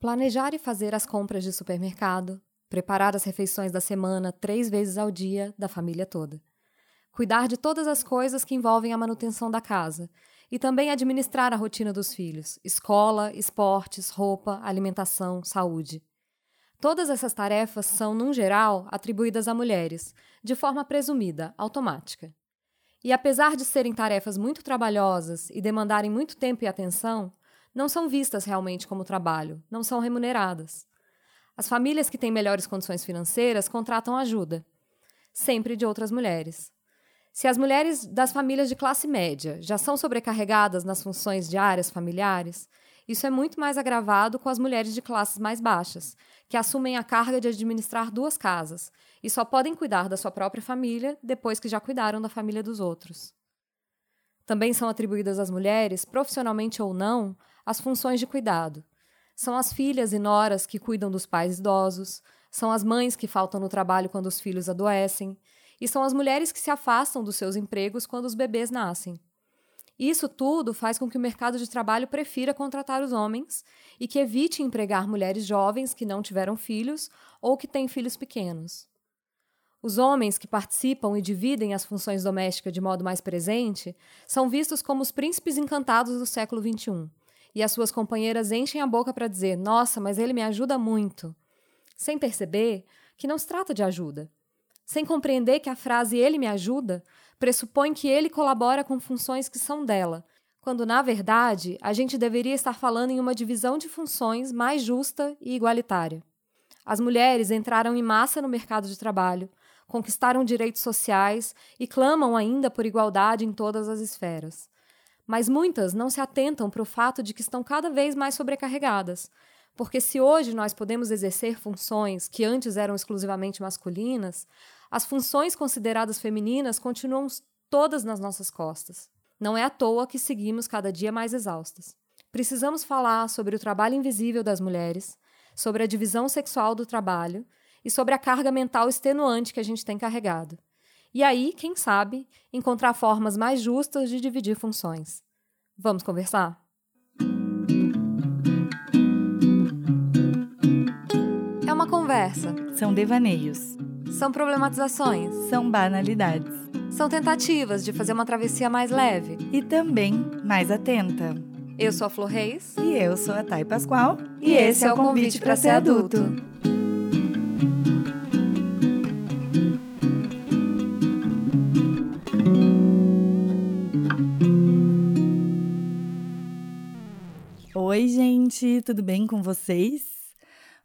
Planejar e fazer as compras de supermercado, preparar as refeições da semana três vezes ao dia da família toda. Cuidar de todas as coisas que envolvem a manutenção da casa e também administrar a rotina dos filhos: escola, esportes, roupa, alimentação, saúde. Todas essas tarefas são, num geral, atribuídas a mulheres, de forma presumida, automática. E apesar de serem tarefas muito trabalhosas e demandarem muito tempo e atenção, não são vistas realmente como trabalho, não são remuneradas. As famílias que têm melhores condições financeiras contratam ajuda, sempre de outras mulheres. Se as mulheres das famílias de classe média já são sobrecarregadas nas funções diárias familiares, isso é muito mais agravado com as mulheres de classes mais baixas, que assumem a carga de administrar duas casas e só podem cuidar da sua própria família depois que já cuidaram da família dos outros. Também são atribuídas às mulheres, profissionalmente ou não, as funções de cuidado. São as filhas e noras que cuidam dos pais idosos, são as mães que faltam no trabalho quando os filhos adoecem, e são as mulheres que se afastam dos seus empregos quando os bebês nascem. Isso tudo faz com que o mercado de trabalho prefira contratar os homens e que evite empregar mulheres jovens que não tiveram filhos ou que têm filhos pequenos. Os homens que participam e dividem as funções domésticas de modo mais presente são vistos como os príncipes encantados do século XXI e as suas companheiras enchem a boca para dizer: Nossa, mas ele me ajuda muito. Sem perceber que não se trata de ajuda. Sem compreender que a frase ele me ajuda pressupõe que ele colabora com funções que são dela, quando na verdade a gente deveria estar falando em uma divisão de funções mais justa e igualitária. As mulheres entraram em massa no mercado de trabalho, conquistaram direitos sociais e clamam ainda por igualdade em todas as esferas. Mas muitas não se atentam para o fato de que estão cada vez mais sobrecarregadas. Porque se hoje nós podemos exercer funções que antes eram exclusivamente masculinas, as funções consideradas femininas continuam todas nas nossas costas. Não é à toa que seguimos cada dia mais exaustas. Precisamos falar sobre o trabalho invisível das mulheres, sobre a divisão sexual do trabalho e sobre a carga mental extenuante que a gente tem carregado. E aí, quem sabe, encontrar formas mais justas de dividir funções. Vamos conversar? É uma conversa. São devaneios. São problematizações. São banalidades. São tentativas de fazer uma travessia mais leve. E também mais atenta. Eu sou a Flor Reis. E eu sou a Thay Pascoal. E, e esse é o convite para ser adulto. Oi, gente, tudo bem com vocês?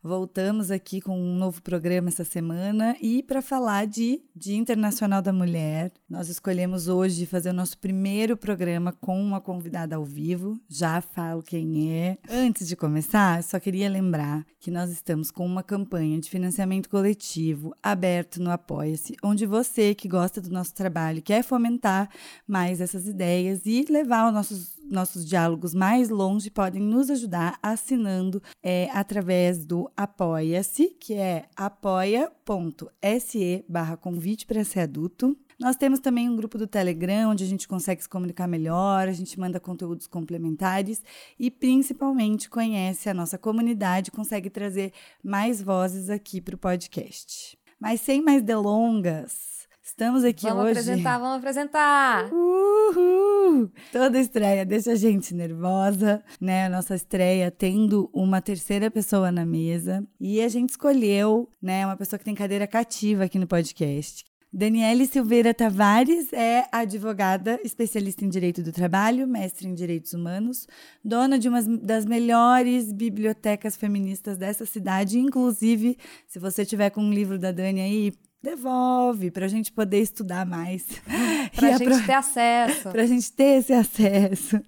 Voltamos aqui com um novo programa essa semana e para falar de Dia Internacional da Mulher, nós escolhemos hoje fazer o nosso primeiro programa com uma convidada ao vivo. Já falo quem é. Antes de começar, só queria lembrar que nós estamos com uma campanha de financiamento coletivo aberto no Apoia-se, onde você que gosta do nosso trabalho quer fomentar mais essas ideias e levar os nossos nossos diálogos mais longe podem nos ajudar assinando é, através do Apoia-se, que é apoia.se barra convite para ser adulto. Nós temos também um grupo do Telegram, onde a gente consegue se comunicar melhor, a gente manda conteúdos complementares e, principalmente, conhece a nossa comunidade, consegue trazer mais vozes aqui para o podcast. Mas sem mais delongas, Estamos aqui vamos hoje. Vamos apresentar, vamos apresentar. Uhul! Toda estreia deixa a gente nervosa, né? A nossa estreia tendo uma terceira pessoa na mesa. E a gente escolheu, né, uma pessoa que tem cadeira cativa aqui no podcast. Daniele Silveira Tavares é advogada, especialista em direito do trabalho, mestre em direitos humanos, dona de uma das melhores bibliotecas feministas dessa cidade. Inclusive, se você tiver com um livro da Dani aí, devolve para a gente poder estudar mais. para a gente ter acesso. Para a gente ter esse acesso.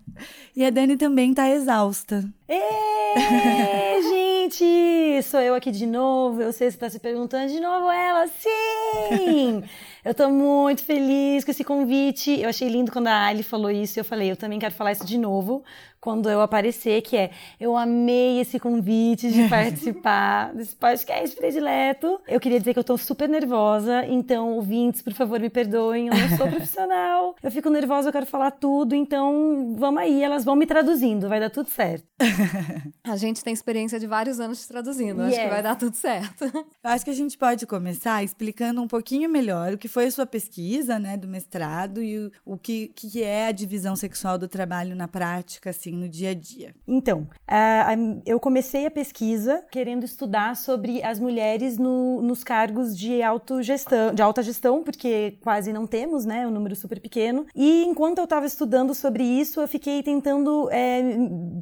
E a Dani também está exausta. Ê, gente! Sou eu aqui de novo. Eu sei se está se perguntando de novo ela. Sim! eu estou muito feliz com esse convite. Eu achei lindo quando a Ali falou isso. Eu falei, eu também quero falar isso de novo, quando eu aparecer, que é eu amei esse convite de participar desse podcast predileto. Eu queria dizer que eu tô super nervosa, então, ouvintes, por favor, me perdoem, eu não sou profissional. Eu fico nervosa, eu quero falar tudo, então vamos aí, elas vão me traduzindo, vai dar tudo certo. a gente tem experiência de vários anos de traduzindo, yes. acho que vai dar tudo certo. Eu acho que a gente pode começar explicando um pouquinho melhor o que foi a sua pesquisa, né, do mestrado e o, o que, que é a divisão sexual do trabalho na prática, assim, no dia a dia? Então, uh, eu comecei a pesquisa querendo estudar sobre as mulheres no, nos cargos de, autogestão, de alta gestão, porque quase não temos, né? Um número super pequeno. E enquanto eu estava estudando sobre isso, eu fiquei tentando é,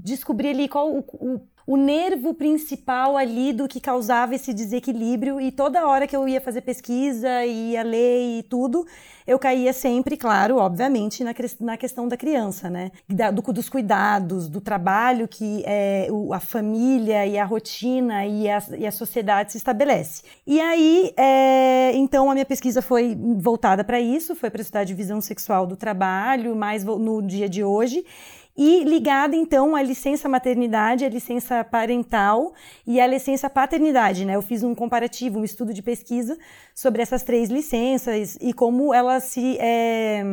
descobrir ali qual o, o o nervo principal ali do que causava esse desequilíbrio e toda hora que eu ia fazer pesquisa e ia ler e tudo, eu caía sempre, claro, obviamente, na, na questão da criança, né? Da, do, dos cuidados, do trabalho que é, a família e a rotina e a, e a sociedade se estabelece. E aí, é, então, a minha pesquisa foi voltada para isso, foi para estudar a divisão sexual do trabalho, mais no dia de hoje e ligada então à licença maternidade, à licença parental e à licença paternidade, né? Eu fiz um comparativo, um estudo de pesquisa sobre essas três licenças e como elas se é,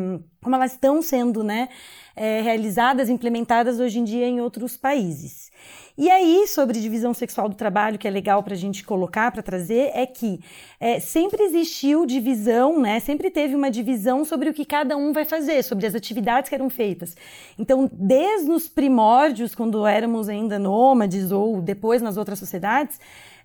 como elas estão sendo, né, é, realizadas, implementadas hoje em dia em outros países. E aí, sobre divisão sexual do trabalho, que é legal para a gente colocar, para trazer, é que é, sempre existiu divisão, né? Sempre teve uma divisão sobre o que cada um vai fazer, sobre as atividades que eram feitas. Então, desde os primórdios, quando éramos ainda nômades ou depois nas outras sociedades,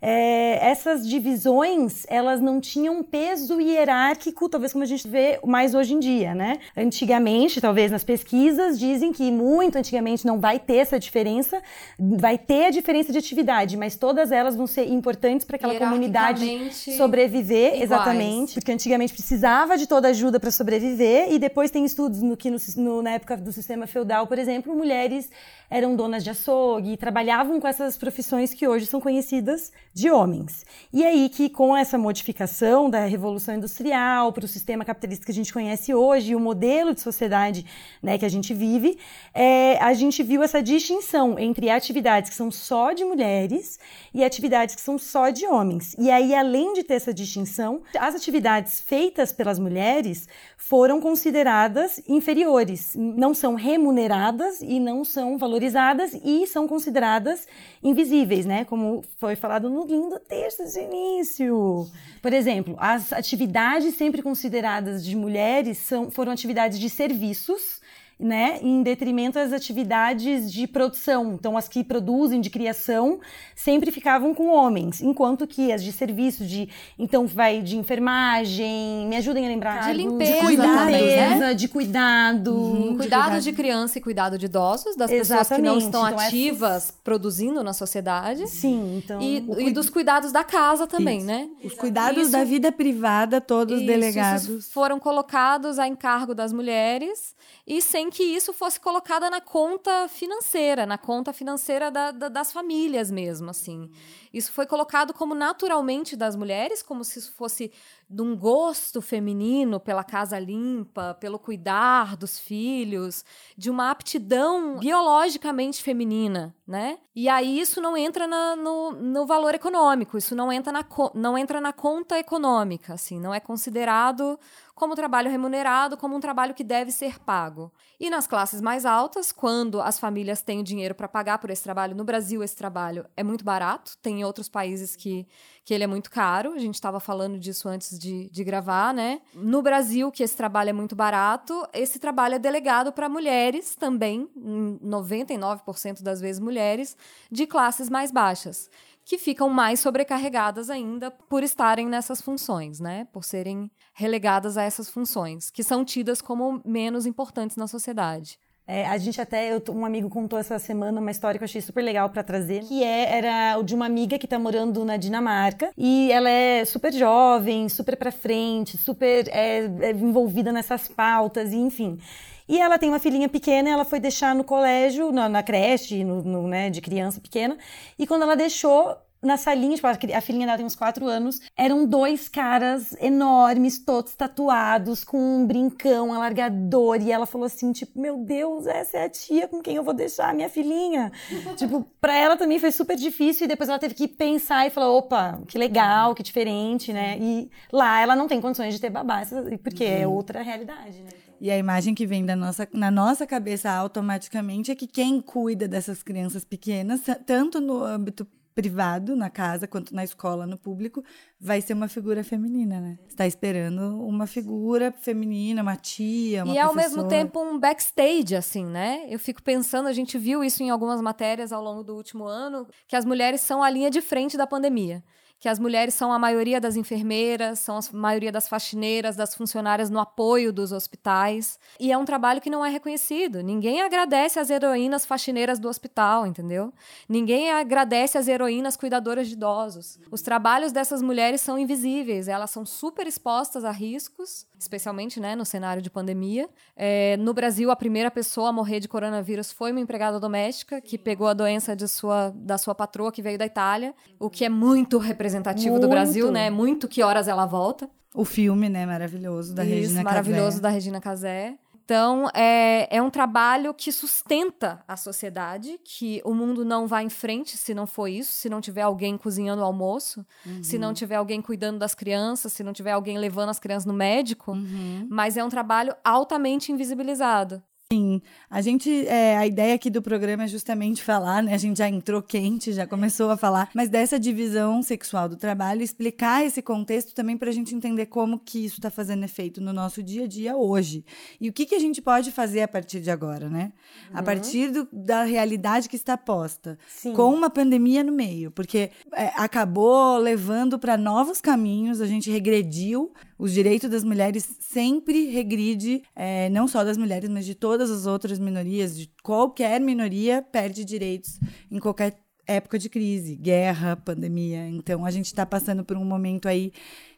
é, essas divisões elas não tinham peso hierárquico, talvez como a gente vê mais hoje em dia, né? Antigamente, talvez nas pesquisas, dizem que muito antigamente não vai ter essa diferença, vai ter a diferença de atividade, mas todas elas vão ser importantes para aquela comunidade sobreviver, iguais. exatamente, porque antigamente precisava de toda ajuda para sobreviver e depois tem estudos no que no, no, na época do sistema feudal, por exemplo, mulheres eram donas de açougue e trabalhavam com essas profissões que hoje são conhecidas de homens. E aí que com essa modificação da revolução industrial para o sistema capitalista que a gente conhece hoje o modelo de sociedade né, que a gente vive, é, a gente viu essa distinção entre atividades que são só de mulheres e atividades que são só de homens. E aí, além de ter essa distinção, as atividades feitas pelas mulheres foram consideradas inferiores, não são remuneradas e não são valorizadas valorizadas e são consideradas invisíveis, né? Como foi falado no lindo texto de início. Por exemplo, as atividades sempre consideradas de mulheres são, foram atividades de serviços né, em detrimento das atividades de produção. Então, as que produzem de criação sempre ficavam com homens, enquanto que as de serviço, de então vai de enfermagem, me ajudem a lembrar de limpeza, de cuidado, né? de cuidado, uhum, cuidado de, criança e cuidado de idosos, das Exatamente. pessoas que não estão então, ativas essas... produzindo na sociedade. Sim, então e, cu... e dos cuidados da casa também, isso. né? Os cuidados isso, da vida privada, todos isso, delegados, foram colocados a encargo das mulheres e sem que isso fosse colocado na conta financeira, na conta financeira da, da, das famílias mesmo, assim. Isso foi colocado como naturalmente das mulheres, como se isso fosse de um gosto feminino pela casa limpa, pelo cuidar dos filhos, de uma aptidão biologicamente feminina, né? E aí isso não entra na, no, no valor econômico, isso não entra, na, não entra na conta econômica, assim, não é considerado como trabalho remunerado, como um trabalho que deve ser pago. E nas classes mais altas, quando as famílias têm o dinheiro para pagar por esse trabalho, no Brasil esse trabalho é muito barato, tem outros países que, que ele é muito caro, a gente estava falando disso antes de, de gravar, né? No Brasil, que esse trabalho é muito barato, esse trabalho é delegado para mulheres também, 99% das vezes mulheres, de classes mais baixas que ficam mais sobrecarregadas ainda por estarem nessas funções, né? Por serem relegadas a essas funções, que são tidas como menos importantes na sociedade. É, a gente até, eu, um amigo contou essa semana uma história que eu achei super legal para trazer, que é, era de uma amiga que tá morando na Dinamarca e ela é super jovem, super para frente, super é, é, envolvida nessas pautas e enfim. E ela tem uma filhinha pequena, ela foi deixar no colégio, na, na creche, no, no, né, de criança pequena. E quando ela deixou, na salinha, tipo, a filhinha dela tem uns quatro anos, eram dois caras enormes, todos tatuados, com um brincão, alargador, e ela falou assim, tipo, meu Deus, essa é a tia com quem eu vou deixar minha filhinha. tipo, pra ela também foi super difícil, e depois ela teve que pensar e falar, opa, que legal, que diferente, né? E lá ela não tem condições de ter babá, porque é outra realidade, né? E a imagem que vem da nossa, na nossa cabeça automaticamente é que quem cuida dessas crianças pequenas, tanto no âmbito privado, na casa, quanto na escola, no público, vai ser uma figura feminina, né? Está esperando uma figura feminina, uma tia, uma E professora. ao mesmo tempo um backstage, assim, né? Eu fico pensando, a gente viu isso em algumas matérias ao longo do último ano, que as mulheres são a linha de frente da pandemia que as mulheres são a maioria das enfermeiras, são a maioria das faxineiras, das funcionárias no apoio dos hospitais. E é um trabalho que não é reconhecido. Ninguém agradece as heroínas faxineiras do hospital, entendeu? Ninguém agradece as heroínas cuidadoras de idosos. Os trabalhos dessas mulheres são invisíveis, elas são super expostas a riscos, especialmente né, no cenário de pandemia. É, no Brasil, a primeira pessoa a morrer de coronavírus foi uma empregada doméstica que pegou a doença de sua, da sua patroa que veio da Itália, o que é muito representativo representativo Muito. do Brasil, né? Muito que horas ela volta. O filme, né? Maravilhoso da Isso, Regina maravilhoso Casé. da Regina Casé. Então, é, é um trabalho que sustenta a sociedade, que o mundo não vai em frente se não for isso, se não tiver alguém cozinhando o almoço, uhum. se não tiver alguém cuidando das crianças, se não tiver alguém levando as crianças no médico. Uhum. Mas é um trabalho altamente invisibilizado. Sim, a gente, é, a ideia aqui do programa é justamente falar, né? A gente já entrou quente, já começou a falar, mas dessa divisão sexual do trabalho, explicar esse contexto também para a gente entender como que isso está fazendo efeito no nosso dia a dia hoje. E o que, que a gente pode fazer a partir de agora, né? Uhum. A partir do, da realidade que está posta, Sim. com uma pandemia no meio, porque é, acabou levando para novos caminhos, a gente regrediu, os direitos das mulheres sempre regride, é, não só das mulheres, mas de todas as outras minorias, de qualquer minoria perde direitos em qualquer época de crise, guerra, pandemia. Então a gente está passando por um momento aí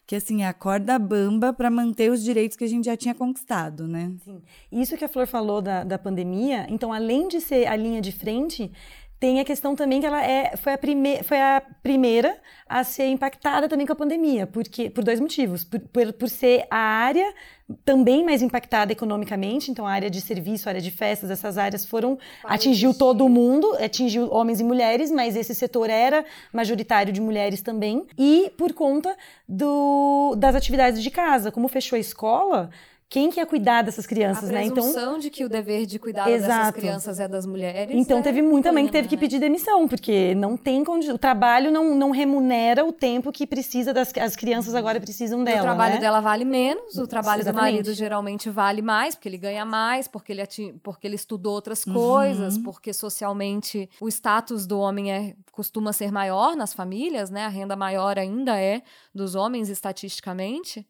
que assim, a corda bamba para manter os direitos que a gente já tinha conquistado, né? Sim. Isso que a Flor falou da, da pandemia, então, além de ser a linha de frente, tem a questão também que ela é, foi, a prime, foi a primeira a ser impactada também com a pandemia, porque, por dois motivos. Por, por, por ser a área também mais impactada economicamente, então a área de serviço, a área de festas, essas áreas foram, atingiu todo mundo, atingiu homens e mulheres, mas esse setor era majoritário de mulheres também, e por conta do, das atividades de casa, como fechou a escola, quem que ia cuidar dessas crianças, a né? Então de que o dever de cuidar Exato. dessas crianças é das mulheres. Então é teve muita mãe que teve né? que pedir demissão, porque não tem condi... o trabalho não, não remunera o tempo que precisa das as crianças agora precisam dela. O trabalho né? dela vale menos, o trabalho Exatamente. do marido geralmente vale mais, porque ele ganha mais, porque ele porque ele estudou outras uhum. coisas, porque socialmente o status do homem é costuma ser maior nas famílias, né? A renda maior ainda é dos homens estatisticamente.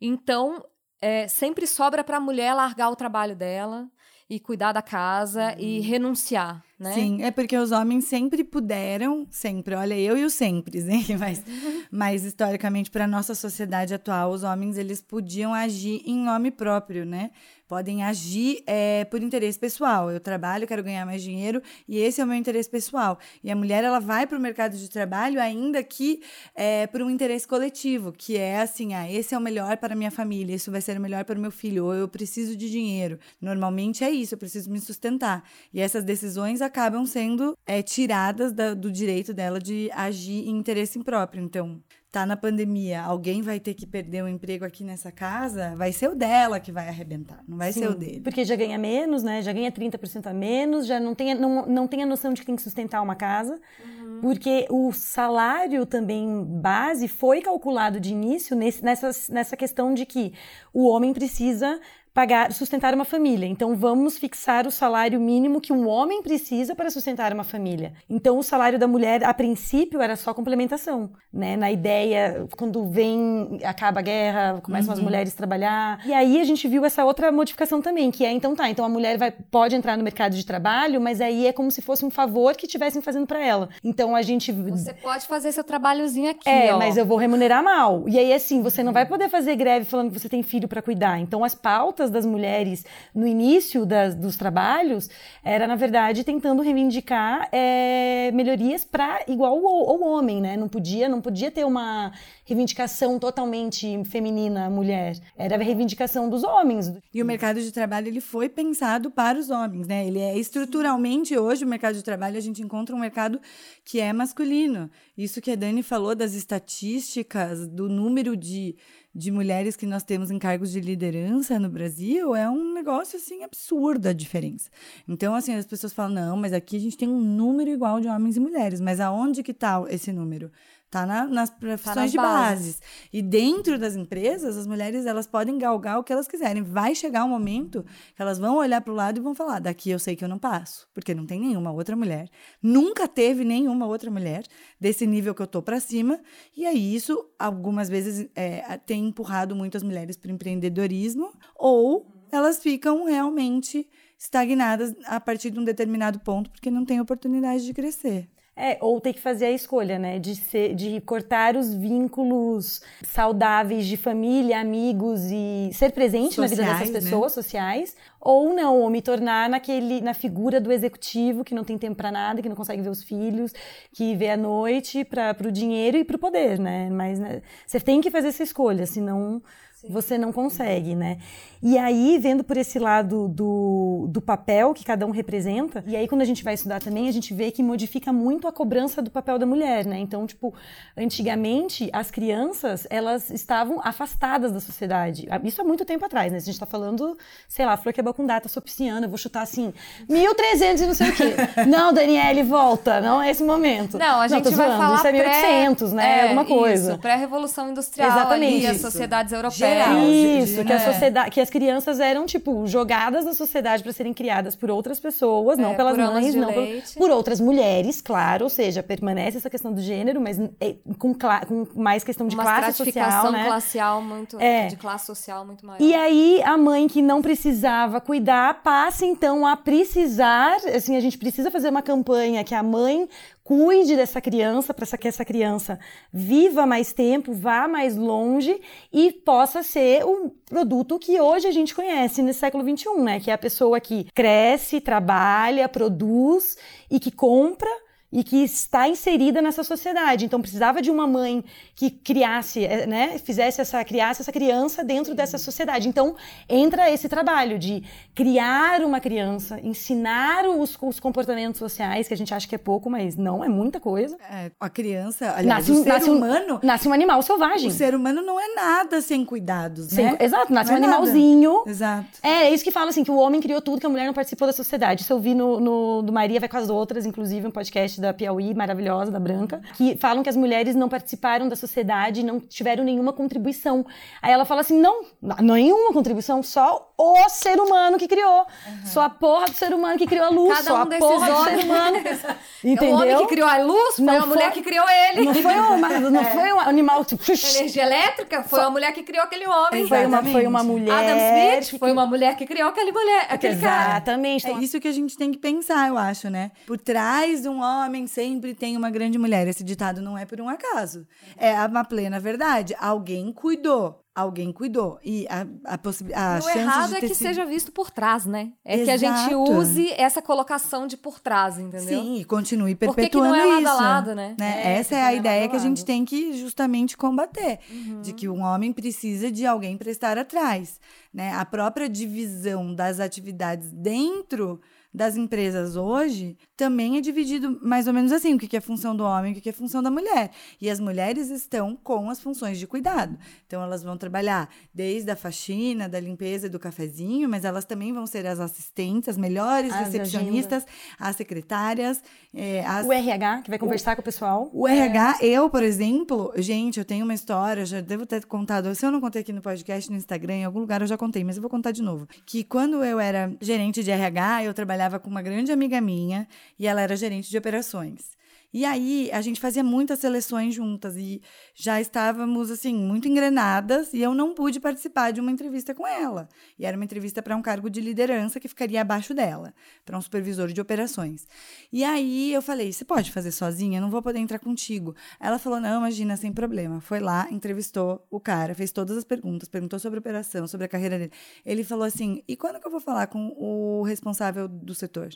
Então, é, sempre sobra para a mulher largar o trabalho dela e cuidar da casa uhum. e renunciar, né? Sim, é porque os homens sempre puderam, sempre, olha, eu e o sempre, né? Mas, mas historicamente, para nossa sociedade atual, os homens eles podiam agir em nome próprio, né? Podem agir é, por interesse pessoal. Eu trabalho, quero ganhar mais dinheiro e esse é o meu interesse pessoal. E a mulher ela vai para o mercado de trabalho ainda que é, por um interesse coletivo, que é assim, ah, esse é o melhor para minha família, isso vai ser o melhor para o meu filho, ou eu preciso de dinheiro. Normalmente é isso, eu preciso me sustentar. E essas decisões acabam sendo é, tiradas da, do direito dela de agir em interesse próprio. Então, tá na pandemia, alguém vai ter que perder o emprego aqui nessa casa, vai ser o dela que vai arrebentar, não vai Sim, ser o dele. Porque já ganha menos, né? Já ganha 30% a menos, já não tem, não, não tem a noção de que tem que sustentar uma casa. Uhum. Porque o salário também base foi calculado de início nesse, nessa, nessa questão de que o homem precisa pagar, sustentar uma família. Então vamos fixar o salário mínimo que um homem precisa para sustentar uma família. Então o salário da mulher a princípio era só complementação, né? Na ideia quando vem acaba a guerra, começam uhum. as mulheres a trabalhar. E aí a gente viu essa outra modificação também, que é então tá, então a mulher vai pode entrar no mercado de trabalho, mas aí é como se fosse um favor que estivessem fazendo para ela. Então a gente Você pode fazer seu trabalhozinho aqui, É, ó. mas eu vou remunerar mal. E aí assim, você não vai poder fazer greve falando que você tem filho para cuidar. Então as pautas lutas das mulheres no início das, dos trabalhos era, na verdade, tentando reivindicar é, melhorias para igual ao, homem, né? Não podia, não podia ter uma reivindicação totalmente feminina mulher. Era a reivindicação dos homens. E o mercado de trabalho ele foi pensado para os homens, né? Ele é estruturalmente hoje o mercado de trabalho a gente encontra um mercado que é masculino. Isso que a Dani falou das estatísticas, do número de de mulheres que nós temos em cargos de liderança no Brasil é um negócio assim absurdo a diferença. Então assim as pessoas falam não, mas aqui a gente tem um número igual de homens e mulheres, mas aonde que está esse número? Tá na, nas profissões tá nas de bases. E dentro das empresas, as mulheres elas podem galgar o que elas quiserem. Vai chegar um momento que elas vão olhar para o lado e vão falar: daqui eu sei que eu não passo, porque não tem nenhuma outra mulher. Nunca teve nenhuma outra mulher desse nível que eu tô para cima. E aí isso algumas vezes é, tem empurrado muitas mulheres para empreendedorismo ou elas ficam realmente estagnadas a partir de um determinado ponto porque não tem oportunidade de crescer. É, ou ter que fazer a escolha, né? De, ser, de cortar os vínculos saudáveis de família, amigos e ser presente sociais, na vida dessas né? pessoas né? sociais. Ou não, ou me tornar naquele, na figura do executivo que não tem tempo para nada, que não consegue ver os filhos, que vê a noite para o dinheiro e para o poder, né? Mas né, você tem que fazer essa escolha, senão Sim. você não consegue, né? E aí, vendo por esse lado do, do papel que cada um representa, e aí quando a gente vai estudar também, a gente vê que modifica muito a cobrança do papel da mulher, né? Então, tipo, antigamente, as crianças, elas estavam afastadas da sociedade. Isso há muito tempo atrás, né? A gente tá falando, sei lá, flor que é com data, sou pisciana, eu vou chutar assim, 1300 e não sei o quê. não, Daniele, volta, não é esse momento. Não, a gente não, vai zoando. falar Isso é 1800, né? É, Alguma coisa. Isso, pré-revolução industrial Exatamente. Ali, as sociedades europeias. Geral, isso, que a sociedade... Que as crianças eram, tipo, jogadas na sociedade para serem criadas por outras pessoas, é, não pelas mães, não por, por, outras mulheres, claro, ou seja, permanece essa questão do gênero, mas é, com, com, mais questão de Uma classe social, né? classial muito, é. de classe social muito maior. E aí a mãe que não precisava cuidar passa então a precisar, assim, a gente precisa fazer uma campanha que a mãe cuide dessa criança para que essa criança viva mais tempo, vá mais longe e possa ser o produto que hoje a gente conhece nesse século XXI, né? Que é a pessoa que cresce, trabalha, produz e que compra e que está inserida nessa sociedade. Então precisava de uma mãe que criasse, eh, né, fizesse essa criasse essa criança dentro dessa sociedade. Então entra esse trabalho de criar uma criança, ensinar os, os comportamentos sociais que a gente acha que é pouco, mas não é muita coisa. É, a criança, aliás, nasce, o ser nasce humano, um, nasce um animal selvagem. O ser humano não é nada sem cuidados, sem, né? Exato, nasce não um é animalzinho. Nada. Exato. É, é isso que fala assim que o homem criou tudo que a mulher não participou da sociedade. Isso eu vi no, no do Maria vai com as outras, inclusive um podcast da Piauí, maravilhosa, da Branca, que falam que as mulheres não participaram da sociedade, não tiveram nenhuma contribuição. Aí ela fala assim: não, nenhuma contribuição, só o ser humano que criou. Uhum. Só a porra do ser humano que criou a luz, Cada só um a porra do ser humano. Entendeu? O homem que criou a luz foi não a mulher que criou ele. Não foi, uma, não é. foi um animal. Tipo, Energia elétrica foi a mulher que criou aquele homem. Foi uma, foi uma mulher. Adam Smith que... foi uma mulher que criou aquele mulher, aquele Exatamente. cara. É isso que a gente tem que pensar, eu acho, né? Por trás de um homem sempre tem uma grande mulher. Esse ditado não é por um acaso. É uma plena verdade. Alguém cuidou alguém cuidou. E a, a possibilidade. O errado é que sido... seja visto por trás, né? É Exato. que a gente use essa colocação de por trás, entendeu? Sim, e continue perpetuando Por que não é lado isso. A lado, né? né? É, Essa é a ideia que a gente tem que justamente combater. Uhum. De que um homem precisa de alguém para estar atrás. Né? A própria divisão das atividades dentro das empresas hoje também é dividido mais ou menos assim: o que é função do homem, o que é função da mulher. E as mulheres estão com as funções de cuidado. Então, elas vão trabalhar desde a faxina, da limpeza do cafezinho, mas elas também vão ser as assistentes, as melhores as recepcionistas, as secretárias. É, as... O RH, que vai conversar o, com o pessoal. O RH, eu, por exemplo, gente, eu tenho uma história, já devo ter contado, se eu não contei aqui no podcast, no Instagram, em algum lugar eu já contei, mas eu vou contar de novo. Que quando eu era gerente de RH, eu trabalhava com uma grande amiga minha e ela era gerente de operações. E aí a gente fazia muitas seleções juntas e já estávamos assim muito engrenadas e eu não pude participar de uma entrevista com ela. E era uma entrevista para um cargo de liderança que ficaria abaixo dela, para um supervisor de operações. E aí eu falei: "Você pode fazer sozinha? Não vou poder entrar contigo". Ela falou: "Não, imagina, sem problema". Foi lá, entrevistou o cara, fez todas as perguntas, perguntou sobre a operação, sobre a carreira dele. Ele falou assim: "E quando que eu vou falar com o responsável do setor?"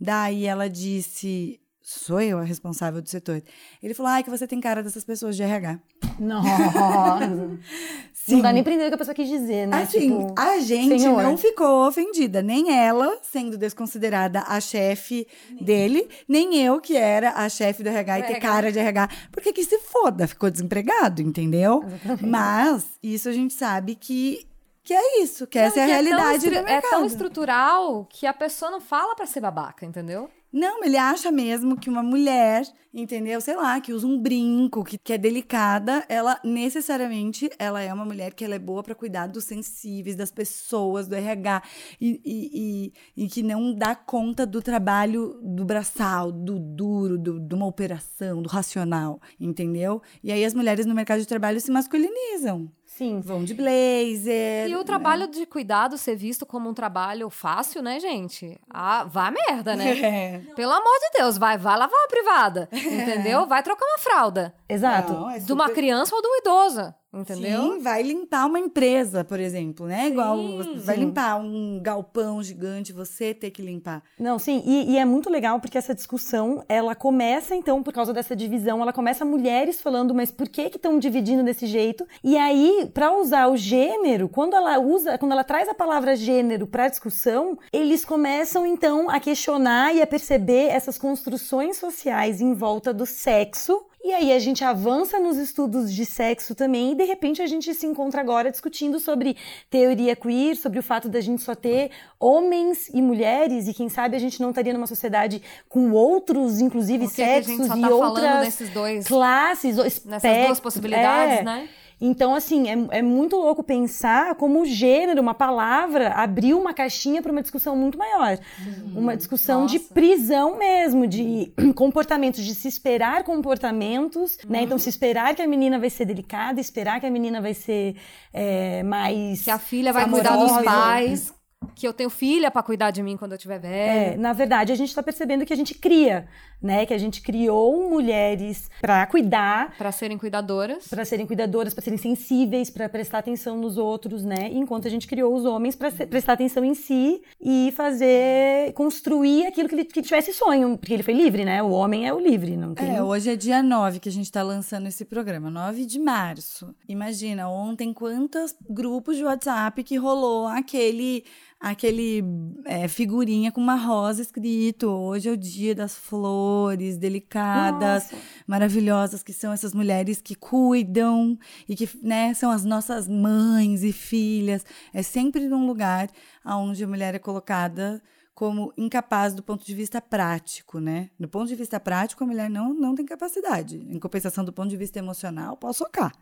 Daí ela disse: sou eu a responsável do setor. Ele falou, ai, que você tem cara dessas pessoas de RH. Nossa. não dá nem pra entender o que a pessoa quis dizer, né? Assim, tipo, a gente senhor. não ficou ofendida. Nem ela, sendo desconsiderada a chefe dele, nem eu, que era a chefe do RH e ter cara de RH. Porque que se foda, ficou desempregado, entendeu? Exatamente. Mas isso a gente sabe que que é isso, que não, essa é a realidade é tão, do mercado. É tão estrutural que a pessoa não fala para ser babaca, entendeu? Não, ele acha mesmo que uma mulher, entendeu? Sei lá, que usa um brinco, que, que é delicada, ela necessariamente ela é uma mulher que ela é boa para cuidar dos sensíveis, das pessoas, do RH, e, e, e, e, que não dá conta do trabalho do braçal, do duro, do, de uma operação, do racional, entendeu? E aí as mulheres no mercado de trabalho se masculinizam. Sim. Vão de blazer. E o trabalho né? de cuidado ser visto como um trabalho fácil, né, gente? Ah, vá merda, né? É. Pelo amor de Deus, vai, vai lavar uma privada. Entendeu? Vai trocar uma fralda. Exato. Não, é super... De uma criança ou de um idoso. Entendeu? Sim, vai limpar uma empresa, por exemplo, né? Sim, Igual vai sim. limpar um galpão gigante, você ter que limpar. Não, sim, e, e, é muito legal porque essa discussão, ela começa então por causa dessa divisão, ela começa mulheres falando, mas por que que estão dividindo desse jeito? E aí, para usar o gênero, quando ela usa, quando ela traz a palavra gênero para discussão, eles começam então a questionar e a perceber essas construções sociais em volta do sexo e aí a gente avança nos estudos de sexo também e de repente a gente se encontra agora discutindo sobre teoria queer, sobre o fato da gente só ter homens e mulheres e quem sabe a gente não estaria numa sociedade com outros, inclusive sexos tá e outras dois, classes, nessas duas possibilidades, é, né? Então, assim, é, é muito louco pensar como o gênero, uma palavra, abriu uma caixinha para uma discussão muito maior. Uhum. Uma discussão Nossa. de prisão mesmo, de comportamentos, de se esperar comportamentos, uhum. né? Então, se esperar que a menina vai ser delicada, esperar que a menina vai ser é, mais. Que a filha vai amorosa. cuidar dos pais, que eu tenho filha para cuidar de mim quando eu tiver velha. É, na verdade, a gente está percebendo que a gente cria, né? Que a gente criou mulheres para cuidar, para serem cuidadoras, para serem cuidadoras, para serem sensíveis, para prestar atenção nos outros, né? Enquanto a gente criou os homens para prestar atenção em si e fazer construir aquilo que ele que tivesse sonho, porque ele foi livre, né? O homem é o livre, não tem. É, hoje é dia 9 que a gente está lançando esse programa, 9 de março. Imagina, ontem quantos grupos de WhatsApp que rolou aquele aquele é, figurinha com uma rosa escrito: hoje é o dia das flores delicadas, Nossa. maravilhosas, que são essas mulheres que cuidam e que né, são as nossas mães e filhas. É sempre num lugar onde a mulher é colocada como incapaz do ponto de vista prático, né? Do ponto de vista prático, a mulher não, não tem capacidade. Em compensação, do ponto de vista emocional, posso socar.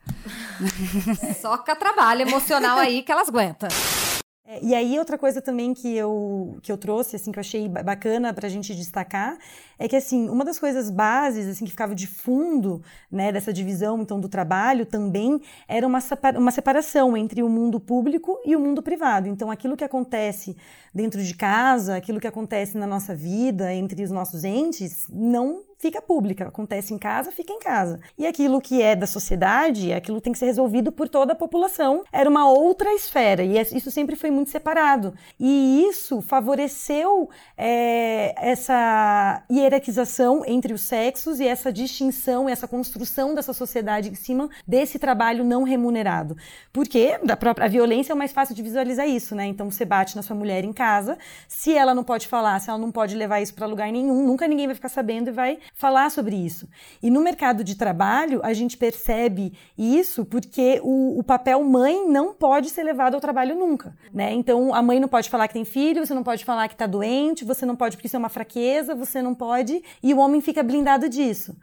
Soca trabalho emocional aí que elas aguentam. E aí, outra coisa também que eu, que eu trouxe, assim, que eu achei bacana para a gente destacar, é que, assim, uma das coisas bases, assim, que ficava de fundo, né, dessa divisão, então, do trabalho também, era uma, uma separação entre o mundo público e o mundo privado. Então, aquilo que acontece dentro de casa, aquilo que acontece na nossa vida, entre os nossos entes, não fica pública. Acontece em casa, fica em casa. E aquilo que é da sociedade, aquilo tem que ser resolvido por toda a população. Era uma outra esfera e isso sempre foi muito separado. E isso favoreceu é, essa hierarquização entre os sexos e essa distinção, essa construção dessa sociedade em cima desse trabalho não remunerado. Porque da própria violência é mais fácil de visualizar isso, né? Então você bate na sua mulher em casa, se ela não pode falar, se ela não pode levar isso para lugar nenhum, nunca ninguém vai ficar sabendo e vai falar sobre isso. E no mercado de trabalho, a gente percebe isso porque o, o papel mãe não pode ser levado ao trabalho nunca, né? Então, a mãe não pode falar que tem filho, você não pode falar que está doente, você não pode porque isso é uma fraqueza, você não pode, e o homem fica blindado disso.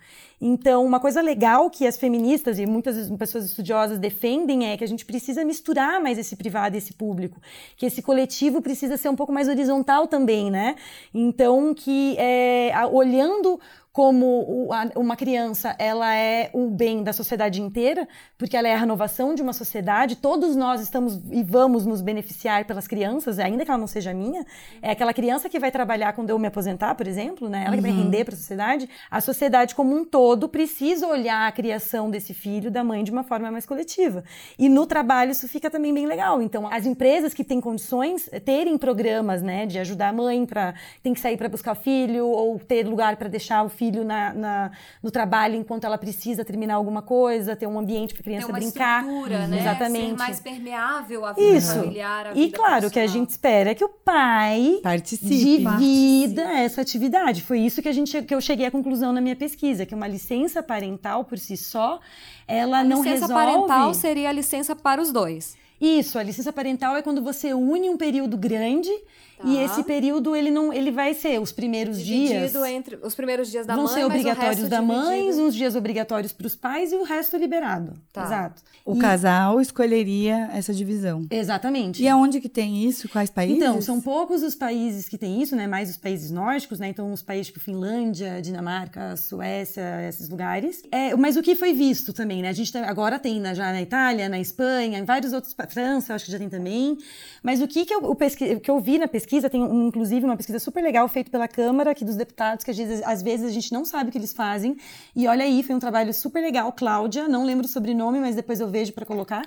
Então, uma coisa legal que as feministas e muitas pessoas estudiosas defendem é que a gente precisa misturar mais esse privado e esse público, que esse coletivo precisa ser um pouco mais horizontal também, né? Então, que é, olhando como uma criança ela é o bem da sociedade inteira, porque ela é a renovação de uma sociedade. Todos nós estamos e vamos nos beneficiar pelas crianças, ainda que ela não seja minha. É aquela criança que vai trabalhar quando eu me aposentar, por exemplo, né? Ela que vai uhum. render para a sociedade. A sociedade como um todo precisa olhar a criação desse filho da mãe de uma forma mais coletiva. E no trabalho isso fica também bem legal. Então, as empresas que têm condições terem programas, né, de ajudar a mãe para tem que sair para buscar o filho ou ter lugar para deixar o filho na, na, no trabalho enquanto ela precisa terminar alguma coisa, ter um ambiente para a criança ter uma brincar. Estrutura, né? Exatamente. Ser mais permeável a vida Isso. familiar, a vida E claro, o que a gente espera é que o pai participe divida essa atividade. Foi isso que a gente que eu cheguei à conclusão na minha pesquisa, que uma licença parental por si só, ela a não licença resolve. parental seria a licença para os dois. Isso, a licença parental é quando você une um período grande Tá. E esse período ele não, ele vai ser os primeiros Dividido dias. entre os primeiros dias da vão mãe, ser obrigatórios da dividido... mãe, uns dias obrigatórios para os pais e o resto liberado. Tá. Exato. O e... casal escolheria essa divisão. Exatamente. E aonde que tem isso? Quais países? Então, são poucos os países que têm isso, né? Mais os países nórdicos, né? Então, os países tipo Finlândia, Dinamarca, Suécia, esses lugares. É, mas o que foi visto também, né? A gente tá, agora tem na, já na Itália, na Espanha, em vários outros, França, acho que já tem também. Mas o que que eu, o pesqui, que eu vi na pesquisa tem um, inclusive uma pesquisa super legal feita pela Câmara aqui dos deputados, que às vezes, às vezes a gente não sabe o que eles fazem. E olha aí, foi um trabalho super legal. Cláudia, não lembro o sobrenome, mas depois eu vejo para colocar.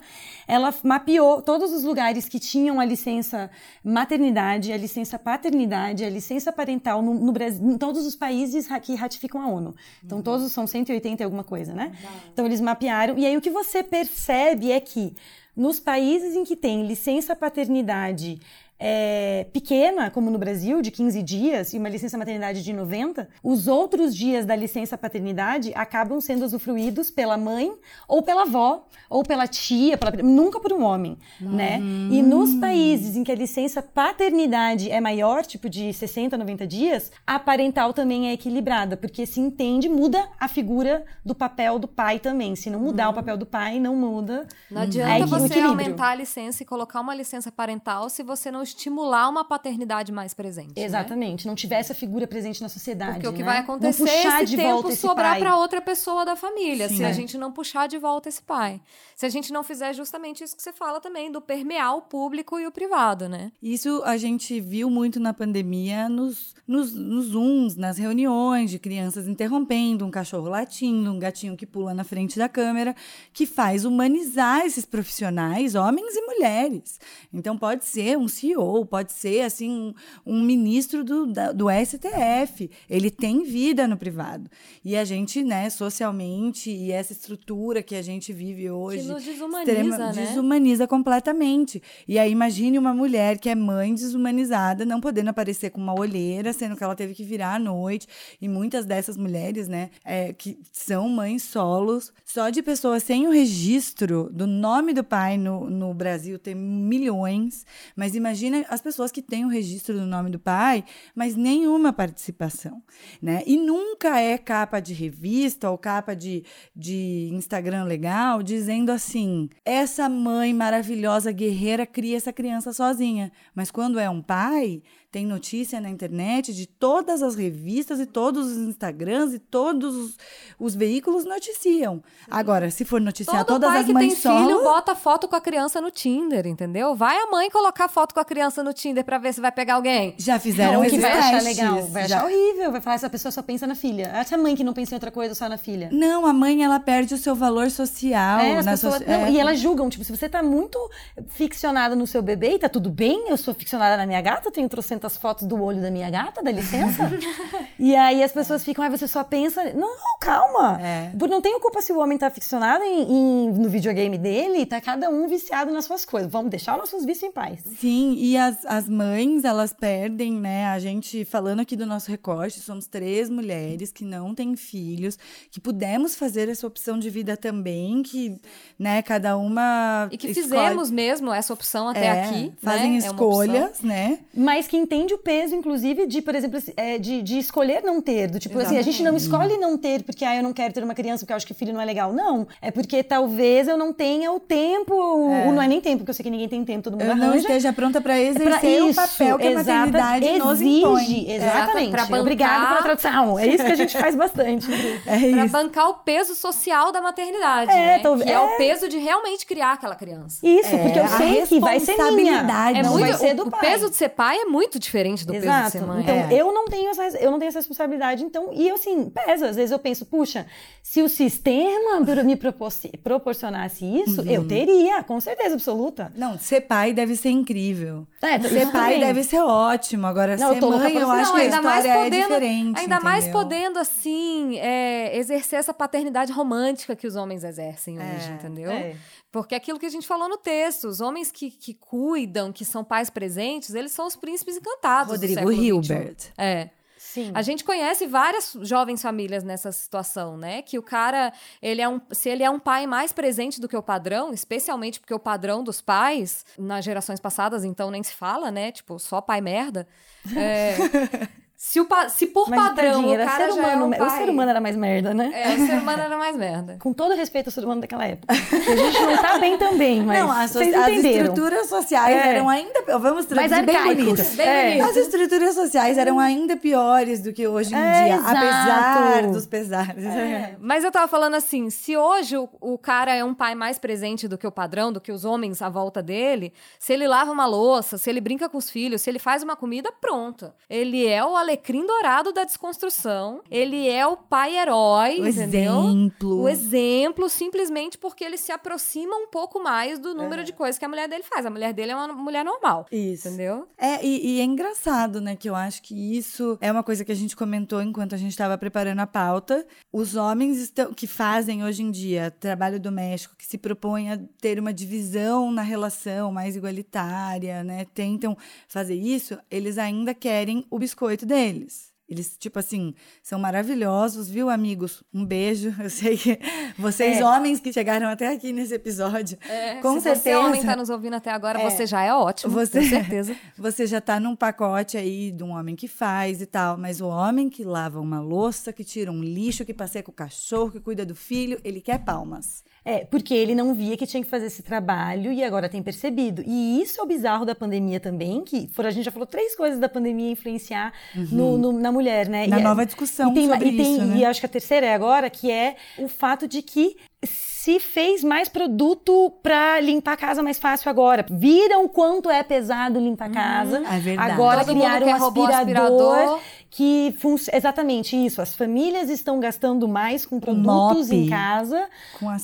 Ela mapeou todos os lugares que tinham a licença maternidade, a licença paternidade, a licença parental no, no Brasil, em todos os países que ratificam a ONU. Então, todos são 180 e alguma coisa, né? Então, eles mapearam. E aí, o que você percebe é que nos países em que tem licença paternidade é, pequena, como no Brasil, de 15 dias, e uma licença maternidade de 90, os outros dias da licença paternidade acabam sendo usufruídos pela mãe ou pela avó, ou pela tia, pela, nunca por um homem, né? E nos países em que a licença paternidade é maior, tipo de 60, 90 dias, a parental também é equilibrada, porque se entende, muda a figura do papel do pai também. Se não mudar o papel do pai, não muda. Não adianta é você aumentar a licença e colocar uma licença parental se você não estimular uma paternidade mais presente. Né? Exatamente. Né? Não tivesse a figura presente na sociedade. Porque o que né? vai acontecer é esse tempo sobrar para outra pessoa da família, Sim, se é. a gente não puxar de volta esse pai. Se a gente não fizer justamente isso que você fala também, do permear o público e o privado, né? Isso a gente viu muito na pandemia nos, nos, nos Zooms, nas reuniões de crianças interrompendo, um cachorro latindo, um gatinho que pula na frente da câmera, que faz humanizar esses profissionais, homens e mulheres. Então pode ser um CEO CEO, pode ser assim um, um ministro do, da, do STF. Ele tem vida no privado. E a gente, né, socialmente, e essa estrutura que a gente vive hoje. Que nos desumaniza, extrema, né? Desumaniza completamente. E aí imagine uma mulher que é mãe desumanizada, não podendo aparecer com uma olheira, sendo que ela teve que virar à noite. E muitas dessas mulheres, né, é, que são mães solos, só de pessoas sem o registro do nome do pai no, no Brasil tem milhões. Mas imagine as pessoas que têm o registro do nome do pai, mas nenhuma participação, né? E nunca é capa de revista ou capa de, de Instagram legal dizendo assim: essa mãe maravilhosa, guerreira, cria essa criança sozinha. Mas quando é um pai, tem notícia na internet de todas as revistas e todos os Instagrams e todos os, os veículos noticiam. Agora, se for noticiar Todo todas pai as que mães tem solo... filho bota foto com a criança no Tinder, entendeu? Vai a mãe colocar foto com a criança no Tinder para ver se vai pegar alguém. Já fizeram não, que vai achar legal, vai já. achar horrível, vai falar essa pessoa só pensa na filha. Essa mãe que não pensa em outra coisa, só na filha. Não, a mãe ela perde o seu valor social. É, na pessoas, so... não, é. E elas julgam, tipo, se você tá muito ficcionada no seu bebê e tá tudo bem, eu sou ficcionada na minha gata, tenho trocentas fotos do olho da minha gata, dá licença. e aí as pessoas ficam, aí você só pensa, não, calma. É. Não tenho culpa se o homem tá ficcionado em, em, no videogame dele, tá cada um viciado nas suas coisas. Vamos deixar nossos vícios em paz. Sim, e as, as mães, elas perdem, né? A gente, falando aqui do nosso recorte, somos três mulheres que não têm filhos, que pudemos fazer essa opção de vida também, que, né, cada uma. E que escolhe... fizemos mesmo essa opção até é, aqui. Fazem né? escolhas, é né? Mas que entende o peso, inclusive, de, por exemplo, é, de, de escolher não ter. Do tipo Exatamente. assim, a gente não escolhe não ter porque ah, eu não quero ter uma criança porque eu acho que filho não é legal. Não. É porque talvez eu não tenha o tempo. É. Não é nem tempo, porque eu sei que ninguém tem tempo, todo mundo eu arranja. não esteja pronta para exercer pra o papel que a maternidade exige, nos impõe. Exatamente. É, bancar... Obrigada pela tradução. É isso que a gente faz bastante. é pra bancar o peso social da maternidade, é, né? Tô... Que é... é... o peso de realmente criar aquela criança. Isso, é, porque eu sei que vai ser minha. É não muito, vai ser do o, pai. O peso de ser pai é muito diferente do Exato. peso de ser mãe. Então, é. eu não tenho essa, eu não tenho essa responsabilidade, então, e eu assim, pesa. Às vezes eu penso, puxa, se o sistema me proporcionasse isso, uhum. eu teria, com certeza absoluta. Não, ser pai deve ser incrível. É, ser pai deve ser ótimo. Agora, não, ser mãe, eu acho não, que a história é podendo, é diferente. Ainda entendeu? mais podendo, assim, é, exercer essa paternidade romântica que os homens exercem hoje, é, entendeu? É. Porque é aquilo que a gente falou no texto, os homens que, que cuidam, que são pais presentes, eles são os príncipes encantados. Rodrigo Hilbert. É. Sim. A gente conhece várias jovens famílias nessa situação, né? Que o cara, ele é um, se ele é um pai mais presente do que o padrão, especialmente porque o padrão dos pais, nas gerações passadas, então nem se fala, né? Tipo, só pai merda. É, Se, o, se por Mas, padrão tadinha, o cara ser humano, é um pai... O ser humano era mais merda, né? É, o ser humano era mais merda. Com todo respeito ao ser humano daquela época. a gente não tá bem também, mas não, as, vocês as estruturas sociais é. eram ainda... Vamos traduzir bem bonito. Bem é. As estruturas sociais eram ainda piores do que hoje em é, dia, exato. apesar dos pesares. É. Mas eu tava falando assim, se hoje o, o cara é um pai mais presente do que o padrão, do que os homens à volta dele, se ele lava uma louça, se ele brinca com os filhos, se ele faz uma comida, pronto. Ele é o alecrim dourado da desconstrução. Ele é o pai herói, o entendeu? exemplo. O exemplo, simplesmente porque ele se aproxima um pouco mais do número é. de coisas que a mulher dele faz. A mulher dele é uma mulher normal. Isso. Entendeu? É, e, e, é engraçado, né? Que eu acho que isso é uma coisa que a gente comentou enquanto a gente estava preparando a pauta. Os homens estão, que fazem hoje em dia trabalho doméstico, que se propõem a ter uma divisão na relação mais igualitária, né? Tentam fazer isso, eles ainda querem o biscoito deles deles. Eles, tipo assim, são maravilhosos, viu, amigos? Um beijo. Eu sei que vocês, é. homens que chegaram até aqui nesse episódio, é, com se certeza. Se você, homem, está nos ouvindo até agora, é, você já é ótimo, você, com certeza. Você já está num pacote aí de um homem que faz e tal, mas o homem que lava uma louça, que tira um lixo, que passeia com o cachorro, que cuida do filho, ele quer palmas. É, porque ele não via que tinha que fazer esse trabalho e agora tem percebido. E isso é o bizarro da pandemia também, que for, a gente já falou três coisas da pandemia influenciar uhum. no, no, na mulher, né? Na e, é nova discussão e tem, sobre e tem, isso, né? E acho que a terceira é agora, que é o fato de que se fez mais produto para limpar a casa mais fácil agora. Viram o quanto é pesado limpar a casa. Hum, é verdade. Agora Todo criaram um aspirador, aspirador, que funciona exatamente isso. As famílias estão gastando mais com produtos em casa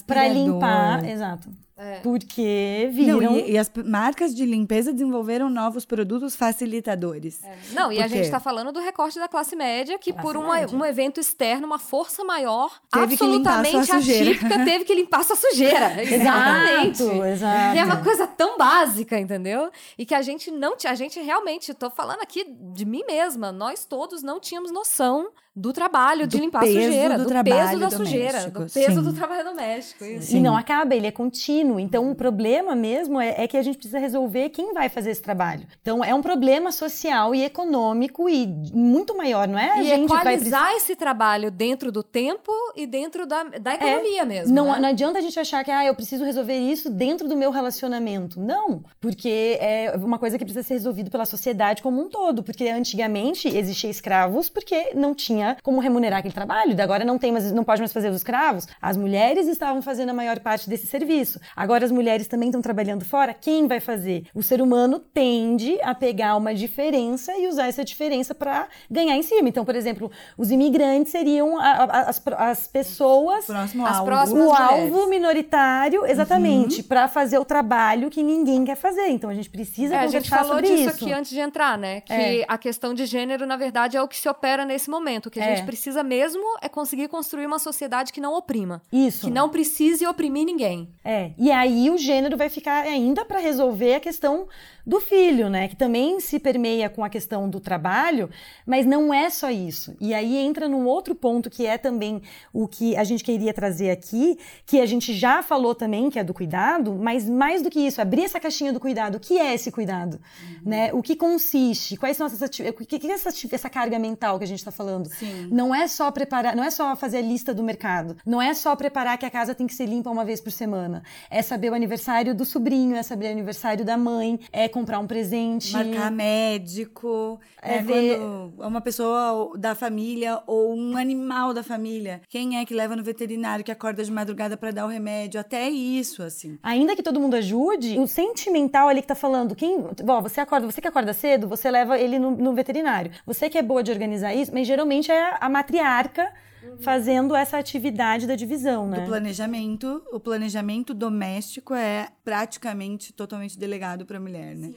para limpar, exato. É. Porque viram. Não, e, e, as marcas de limpeza desenvolveram novos produtos facilitadores. É. Não, e a gente está falando do recorte da classe média, que classe por uma, um evento externo, uma força maior, teve absolutamente atípica, teve que limpar sua sujeira. Exatamente. Exato, exato. E é uma coisa tão básica, entendeu? E que a gente não tinha. A gente realmente, estou falando aqui de mim mesma, nós todos não tínhamos noção do trabalho de do limpar a sujeira, do, do peso da sujeira, do peso sim. do trabalho doméstico. Isso. E não acaba, ele é contínuo. Então, o problema mesmo é, é, que a gente precisa resolver quem vai fazer esse trabalho. Então, é um problema social e econômico e muito maior, não é? A e gente equalizar vai... esse trabalho dentro do tempo e dentro da, da economia é, mesmo. Não, né? não adianta a gente achar que ah, eu preciso resolver isso dentro do meu relacionamento. Não, porque é uma coisa que precisa ser resolvida pela sociedade como um todo. Porque antigamente existia escravos porque não tinha tinha como remunerar aquele trabalho. Agora não tem, mas não pode mais fazer os escravos. As mulheres estavam fazendo a maior parte desse serviço. Agora as mulheres também estão trabalhando fora. Quem vai fazer? O ser humano tende a pegar uma diferença e usar essa diferença para ganhar em cima. Então, por exemplo, os imigrantes seriam a, a, as, as pessoas, Próximo as alvo. próximas o alvo minoritário, exatamente, uhum. para fazer o trabalho que ninguém quer fazer. Então a gente precisa é, conversar sobre isso. A gente falou disso aqui antes de entrar, né? Que é. a questão de gênero, na verdade, é o que se opera nesse momento que a É. gente precisa mesmo é conseguir construir uma sociedade que não oprima. Isso. Que não precise oprimir ninguém. É, e aí o gênero vai ficar ainda para resolver a questão do filho, né? Que também se permeia com a questão do trabalho, mas não é só isso. E aí entra num outro ponto que é também o que a gente queria trazer aqui, que a gente já falou também, que é do cuidado, mas mais do que isso, abrir essa caixinha do cuidado. O que é esse cuidado? Né? O que consiste? Quais são essas ati- o que é essa, essa carga mental que a gente está falando? Sim. Não é só preparar, não é só fazer a lista do mercado, não é só preparar que a casa tem que ser limpa uma vez por semana. É saber o aniversário do sobrinho, é saber o aniversário da mãe, é comprar um presente. Marcar médico, É é ver- quando uma pessoa da família ou um animal da família. Quem é que leva no veterinário, que acorda de madrugada para dar o remédio? Até isso, assim. Ainda que todo mundo ajude, o sentimental ali que tá falando, quem, ó, você acorda, você que acorda cedo, você leva ele no, no veterinário. Você que é boa de organizar isso, mas geralmente é a matriarca fazendo essa atividade da divisão, né? Do planejamento, o planejamento doméstico é praticamente totalmente delegado para a mulher, né?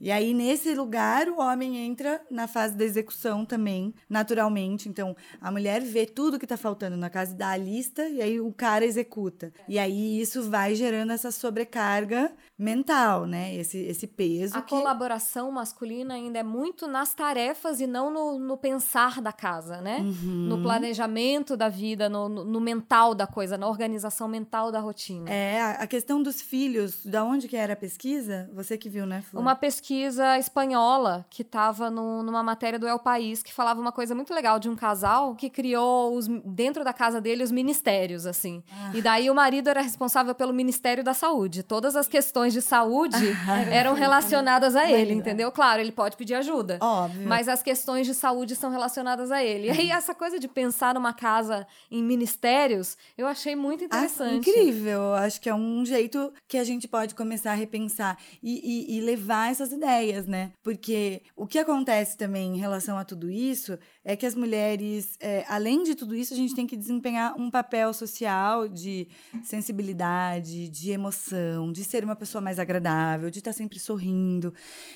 E aí nesse lugar o homem entra na fase da execução também, naturalmente. Então a mulher vê tudo que tá faltando na casa, dá a lista e aí o cara executa. E aí isso vai gerando essa sobrecarga mental, né? Esse esse peso A que colaboração masculina ainda é muito nas tarefas e não no, no pensar da casa, né? Uhum. No planejamento da vida, no, no- mental da coisa, na organização mental da rotina. é a a questão dos filhos, da onde que era a pesquisa? Você que viu, né, Flor? Uma pesquisa espanhola que estava numa matéria do El País que falava uma coisa muito legal de um casal que criou os- dentro da casa dele os ministérios, assim. Ah. E daí o marido era responsável pelo Ministério da Saúde. Todas as questões de saúde eram relacionadas a ele, entendeu? Claro, ele pode pedir ajuda. Óbvio. Mas as questões de saúde são relacionadas a ele. E aí, essa coisa de pensar numa casa em ministérios, eu achei muito Ah, interessante. incrível. Eu Acho que é um jeito que a gente pode começar a repensar e, e- e levar essas ideias, né? Porque o que acontece também em relação a tudo isso é que as mulheres, é, além de tudo isso, a gente tem que desempenhar um papel social de sensibilidade, de emoção, de ser uma pessoa mais agradável, de estar sempre sorrindo,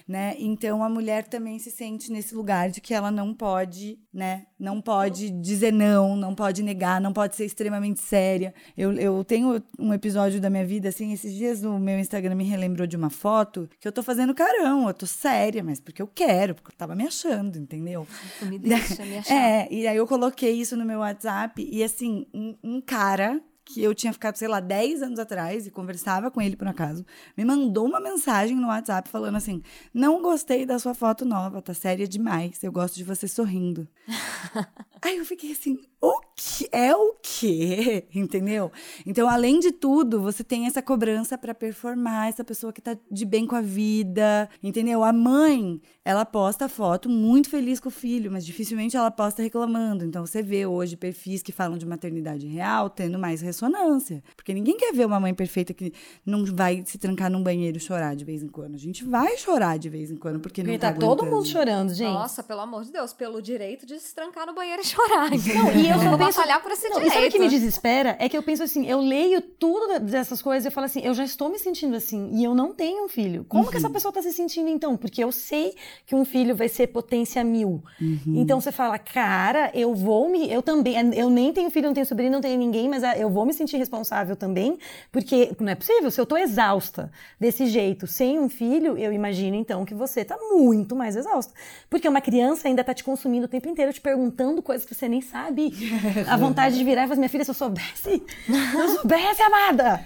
né? Então a mulher também se sente nesse lugar de que ela não pode, né? Não pode dizer não, não pode negar, não pode ser extremamente séria. Eu, eu tenho um episódio da minha vida, assim, esses dias o meu Instagram me relembrou de uma foto que eu tô fazendo carão, eu tô séria, mas porque eu quero, porque eu tava me achando, entendeu? Me deixa me achar. É, e aí eu coloquei isso no meu WhatsApp e assim, um, um cara que eu tinha ficado, sei lá, 10 anos atrás e conversava com ele por acaso, me mandou uma mensagem no WhatsApp falando assim: "Não gostei da sua foto nova, tá séria demais. Eu gosto de você sorrindo". Aí eu fiquei assim, o que é o quê? Entendeu? Então, além de tudo, você tem essa cobrança pra performar, essa pessoa que tá de bem com a vida, entendeu? A mãe, ela posta foto muito feliz com o filho, mas dificilmente ela posta reclamando. Então, você vê hoje perfis que falam de maternidade real tendo mais ressonância, porque ninguém quer ver uma mãe perfeita que não vai se trancar num banheiro e chorar de vez em quando. A gente vai chorar de vez em quando, porque não Porque tá tá todo mundo chorando, gente. Nossa, pelo amor de Deus, pelo direito de se trancar no banheiro e chorar. Não, e eu só vou penso- batalhar por esse Não, e direito. sabe o que me desespera? É que eu penso assim, eu leio tudo dessas coisas e eu falo assim, eu já estou me sentindo assim e eu não tenho um filho. Como que essa pessoa está se sentindo então? Porque eu sei que um filho vai ser potência mil. Então você fala, cara, eu vou me, eu também, eu nem tenho filho, não tenho sobrinho, não tenho ninguém, mas ah, eu vou me sentir responsável também, porque não é possível. Se eu tô exausta desse jeito, sem um filho, eu imagino então que você tá muito mais exausta, porque uma criança ainda tá te consumindo o tempo inteiro, te perguntando coisas que você nem sabe. A vontade de virar e falar, minha filha, se eu soubesse, se eu soubesse, amada.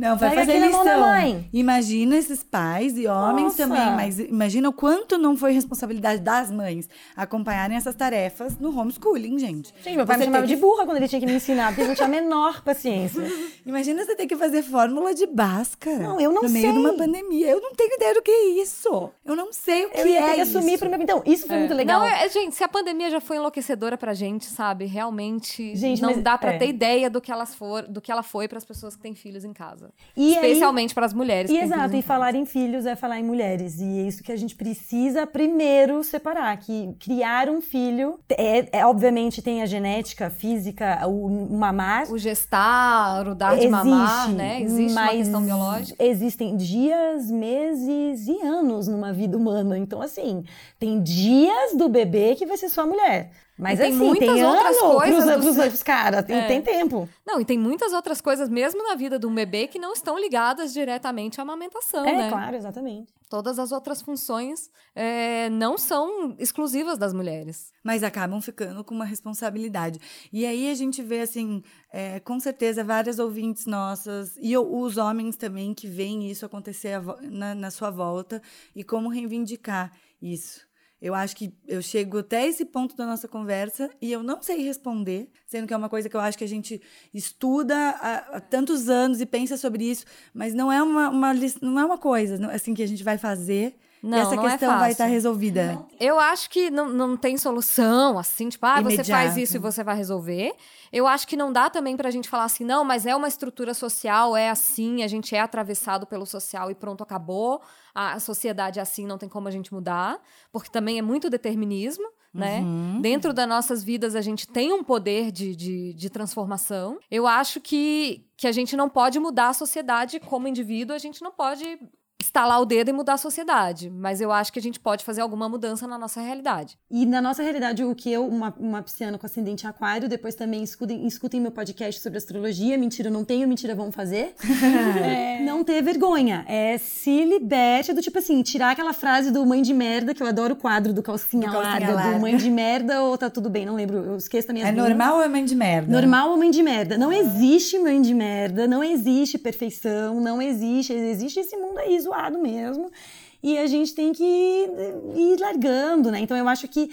Não, vai Pega fazer aqui na mão da lição. mãe. Imagina esses pais e homens Nossa. também, mas imagina o quanto não foi responsabilidade das mães acompanharem essas tarefas no homeschooling, gente. Gente, meu pai Você me chamava tem de burra quando ele tinha que me ensinar, porque ele não tinha a menor paciência. que- Imagina você ter que fazer fórmula de Bhaskara Não, eu não no meio de sei. uma pandemia. Eu não tenho ideia do que é isso. Eu não sei o que Eu ia é ter que assumir isso. pra mim. Então, isso foi muito legal. Não, é, gente, se a pandemia já foi enlouquecedora pra gente, sabe? Realmente Gente, não mas- dá pra é. ter ideia do que elas for, do que ela foi pras pessoas que têm filhos em casa. E aí- Especialmente pras mulheres. E exato, e falar em filhos é falar em mulheres. E é isso que a gente precisa primeiro separar, que criar um filho é, é, obviamente tem a genética, física, o, mamar. O gestar, o dar de existe, mamar, né? Existe uma questão biológica. Existem dias, meses e anos numa vida humana. Então, assim, tem dias do bebê que vai ser sua mulher. Mas E tem assim, muitas tem outras ano coisas pros, pros, pros caras, tem, É. tem tempo. Não, e tem muitas outras coisas, mesmo na vida de um bebê, que não estão ligadas diretamente à amamentação, é, né? claro, exatamente. Todas as outras funções é, não são exclusivas das mulheres. Mas acabam ficando com uma responsabilidade. E aí a gente vê, assim, é, com certeza, várias ouvintes nossas, e os homens também, que veem isso acontecer na, na sua volta, e como reivindicar isso. Eu acho que eu chego até esse ponto da nossa conversa e eu não sei responder, sendo que é uma coisa que eu acho que a gente estuda há, há tantos anos e pensa sobre isso, mas não é uma, uma, não é uma coisa assim que a gente vai fazer Não, e essa não é questão vai fácil. estar resolvida. Eu acho que não, não tem solução, assim, tipo, ah, você faz isso e você vai resolver. Eu acho que não dá também pra gente falar assim, não, mas é uma estrutura social, é assim, a gente é atravessado pelo social e pronto, acabou. A sociedade é assim, não tem como a gente mudar, porque também é muito determinismo. Né? Dentro das nossas vidas, a gente tem um poder de, de, de transformação. Eu acho que, que a gente não pode mudar a sociedade como indivíduo, a gente não pode estalar o dedo e mudar a sociedade. Mas eu acho que a gente pode fazer alguma mudança na nossa realidade. E na nossa realidade, o que eu, uma, uma pisciana com ascendente aquário, depois também escutem, escutem meu podcast sobre astrologia. Mentira, não tenho, mentira, vamos fazer. É, não ter vergonha. É se liberte do tipo assim, tirar aquela frase do mãe de merda, que eu adoro o quadro do calcinha, Do calcinha larga, larga. do mãe de merda ou tá tudo bem, não lembro, eu esqueço também É minhas. normal ou é mãe de merda? Normal ou mãe de merda? Não existe mãe de merda, não existe perfeição, não existe. Existe esse mundo aí zoado mesmo. E a gente tem que ir largando, né? Então eu acho que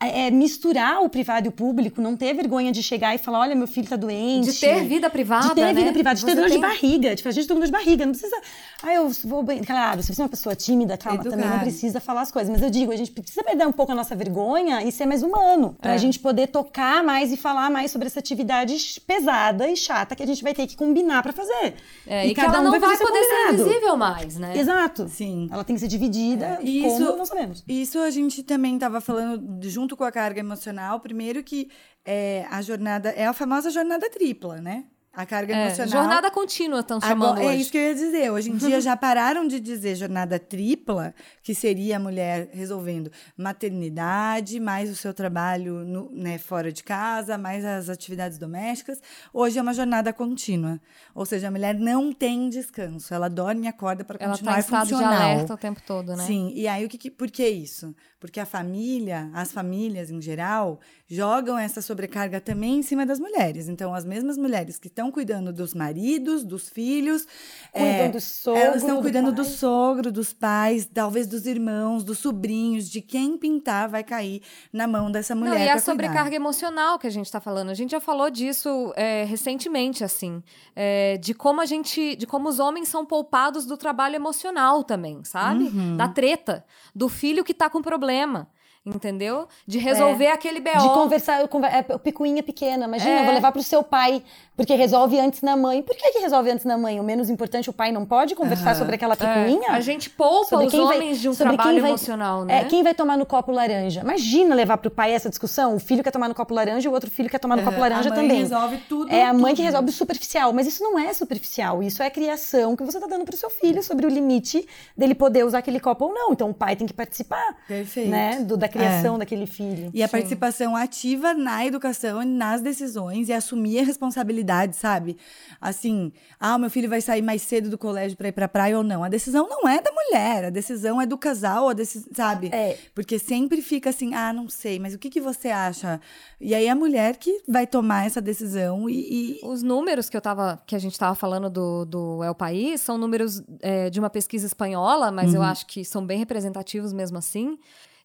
é, misturar o privado e o público, não ter vergonha de chegar e falar: olha, meu filho tá doente. De ter vida privada, De ter vida né? privada, de ter Você dor de tem- barriga. De fazer gente tem dor de barriga. Não precisa. Ah, eu vou bem. Claro, se você é uma pessoa tímida, calma, também não precisa falar as coisas. Mas eu digo, a gente precisa perder um pouco a nossa vergonha e ser mais humano. Pra É. gente poder tocar mais e falar mais sobre essa atividade pesada e chata que a gente vai ter que combinar pra fazer. É, e, que ela não vai, seu poder ser combinado. invisível mais, né? Exato. Sim. Ela tem que ser dividida. E como isso- não sabemos. Isso a gente também estava falando junto com a carga emocional. Primeiro que é, a jornada é a famosa jornada tripla, né? A carga É, emocional. jornada contínua, estão chamando Agora, é hoje. isso que eu ia dizer. Hoje em dia já pararam de dizer jornada tripla, que seria a mulher resolvendo maternidade, mais o seu trabalho no- né, fora de casa, mais as atividades domésticas. Hoje é uma jornada contínua. Ou seja, a mulher não tem descanso. Ela dorme e acorda para Ela continuar está em estado de alerta o tempo todo, né? Sim, e aí o que, que- por que isso? Porque a família, as famílias em geral, jogam essa sobrecarga também em cima das mulheres. Então, as mesmas mulheres que estão cuidando dos maridos, dos filhos, é, do sogro, elas estão do cuidando do pai. sogro, dos pais, talvez dos irmãos, dos sobrinhos, de quem pintar vai cair na mão dessa mulher. Não, e a pra cuidar. sobrecarga emocional que a gente está falando. A gente já falou disso é, recentemente, assim. é, de como a gente. De como os homens são poupados do trabalho emocional também, sabe? Uhum. Da treta. Do filho que tá com problema problema. Entendeu? De resolver aquele BO. De conversar, conver- é, picuinha pequena. Imagina, É. eu vou levar pro seu pai, porque resolve antes na mãe. Por que, que resolve antes na mãe? O menos importante, o pai não pode conversar Aham. sobre aquela É, picuinha? a gente poupa Sobre os quem vai- homens de um sobre trabalho vai- emocional, né? É, quem vai tomar no copo laranja? Imagina levar pro pai essa discussão. O filho quer tomar no copo laranja e o outro filho quer tomar no copo laranja a mãe também. resolve tudo. É a mãe que tudo. resolve o superficial, mas isso não é superficial, isso é a criação que você tá dando pro seu filho sobre o limite dele poder usar aquele copo ou não. Então o pai tem que participar, Perfeito. né, do- da criação daquele filho. E a Sim. participação ativa na educação e nas decisões e assumir a responsabilidade, sabe? Assim, ah, o meu filho vai sair mais cedo do colégio para ir pra praia ou não. A decisão não é da mulher, a decisão é do casal, a decis... sabe? É. Porque sempre fica assim, ah, não sei, mas o que, que você acha? E aí a mulher que vai tomar essa decisão e. e- Os números que, eu tava, que a gente estava falando do, do El País são números é, de uma pesquisa espanhola, mas eu acho que são bem representativos mesmo assim.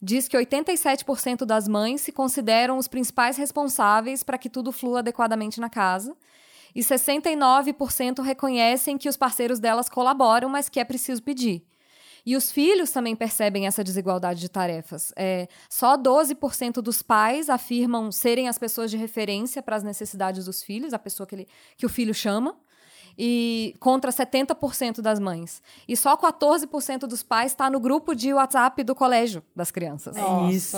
Diz que 87% das mães se consideram os principais responsáveis para que tudo flua adequadamente na casa. E 69% reconhecem que os parceiros delas colaboram, mas que é preciso pedir. E os filhos também percebem essa desigualdade de tarefas. É, só 12% dos pais afirmam serem as pessoas de referência para as necessidades dos filhos, a pessoa que, ele, que o filho chama. E contra 70% das mães. E só 14% dos pais está no grupo de WhatsApp do colégio das crianças. É isso.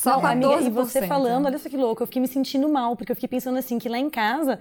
Só Não, 14%. amiga, e você falando, olha só que louco, eu fiquei me sentindo mal, porque eu fiquei pensando assim, que lá em casa,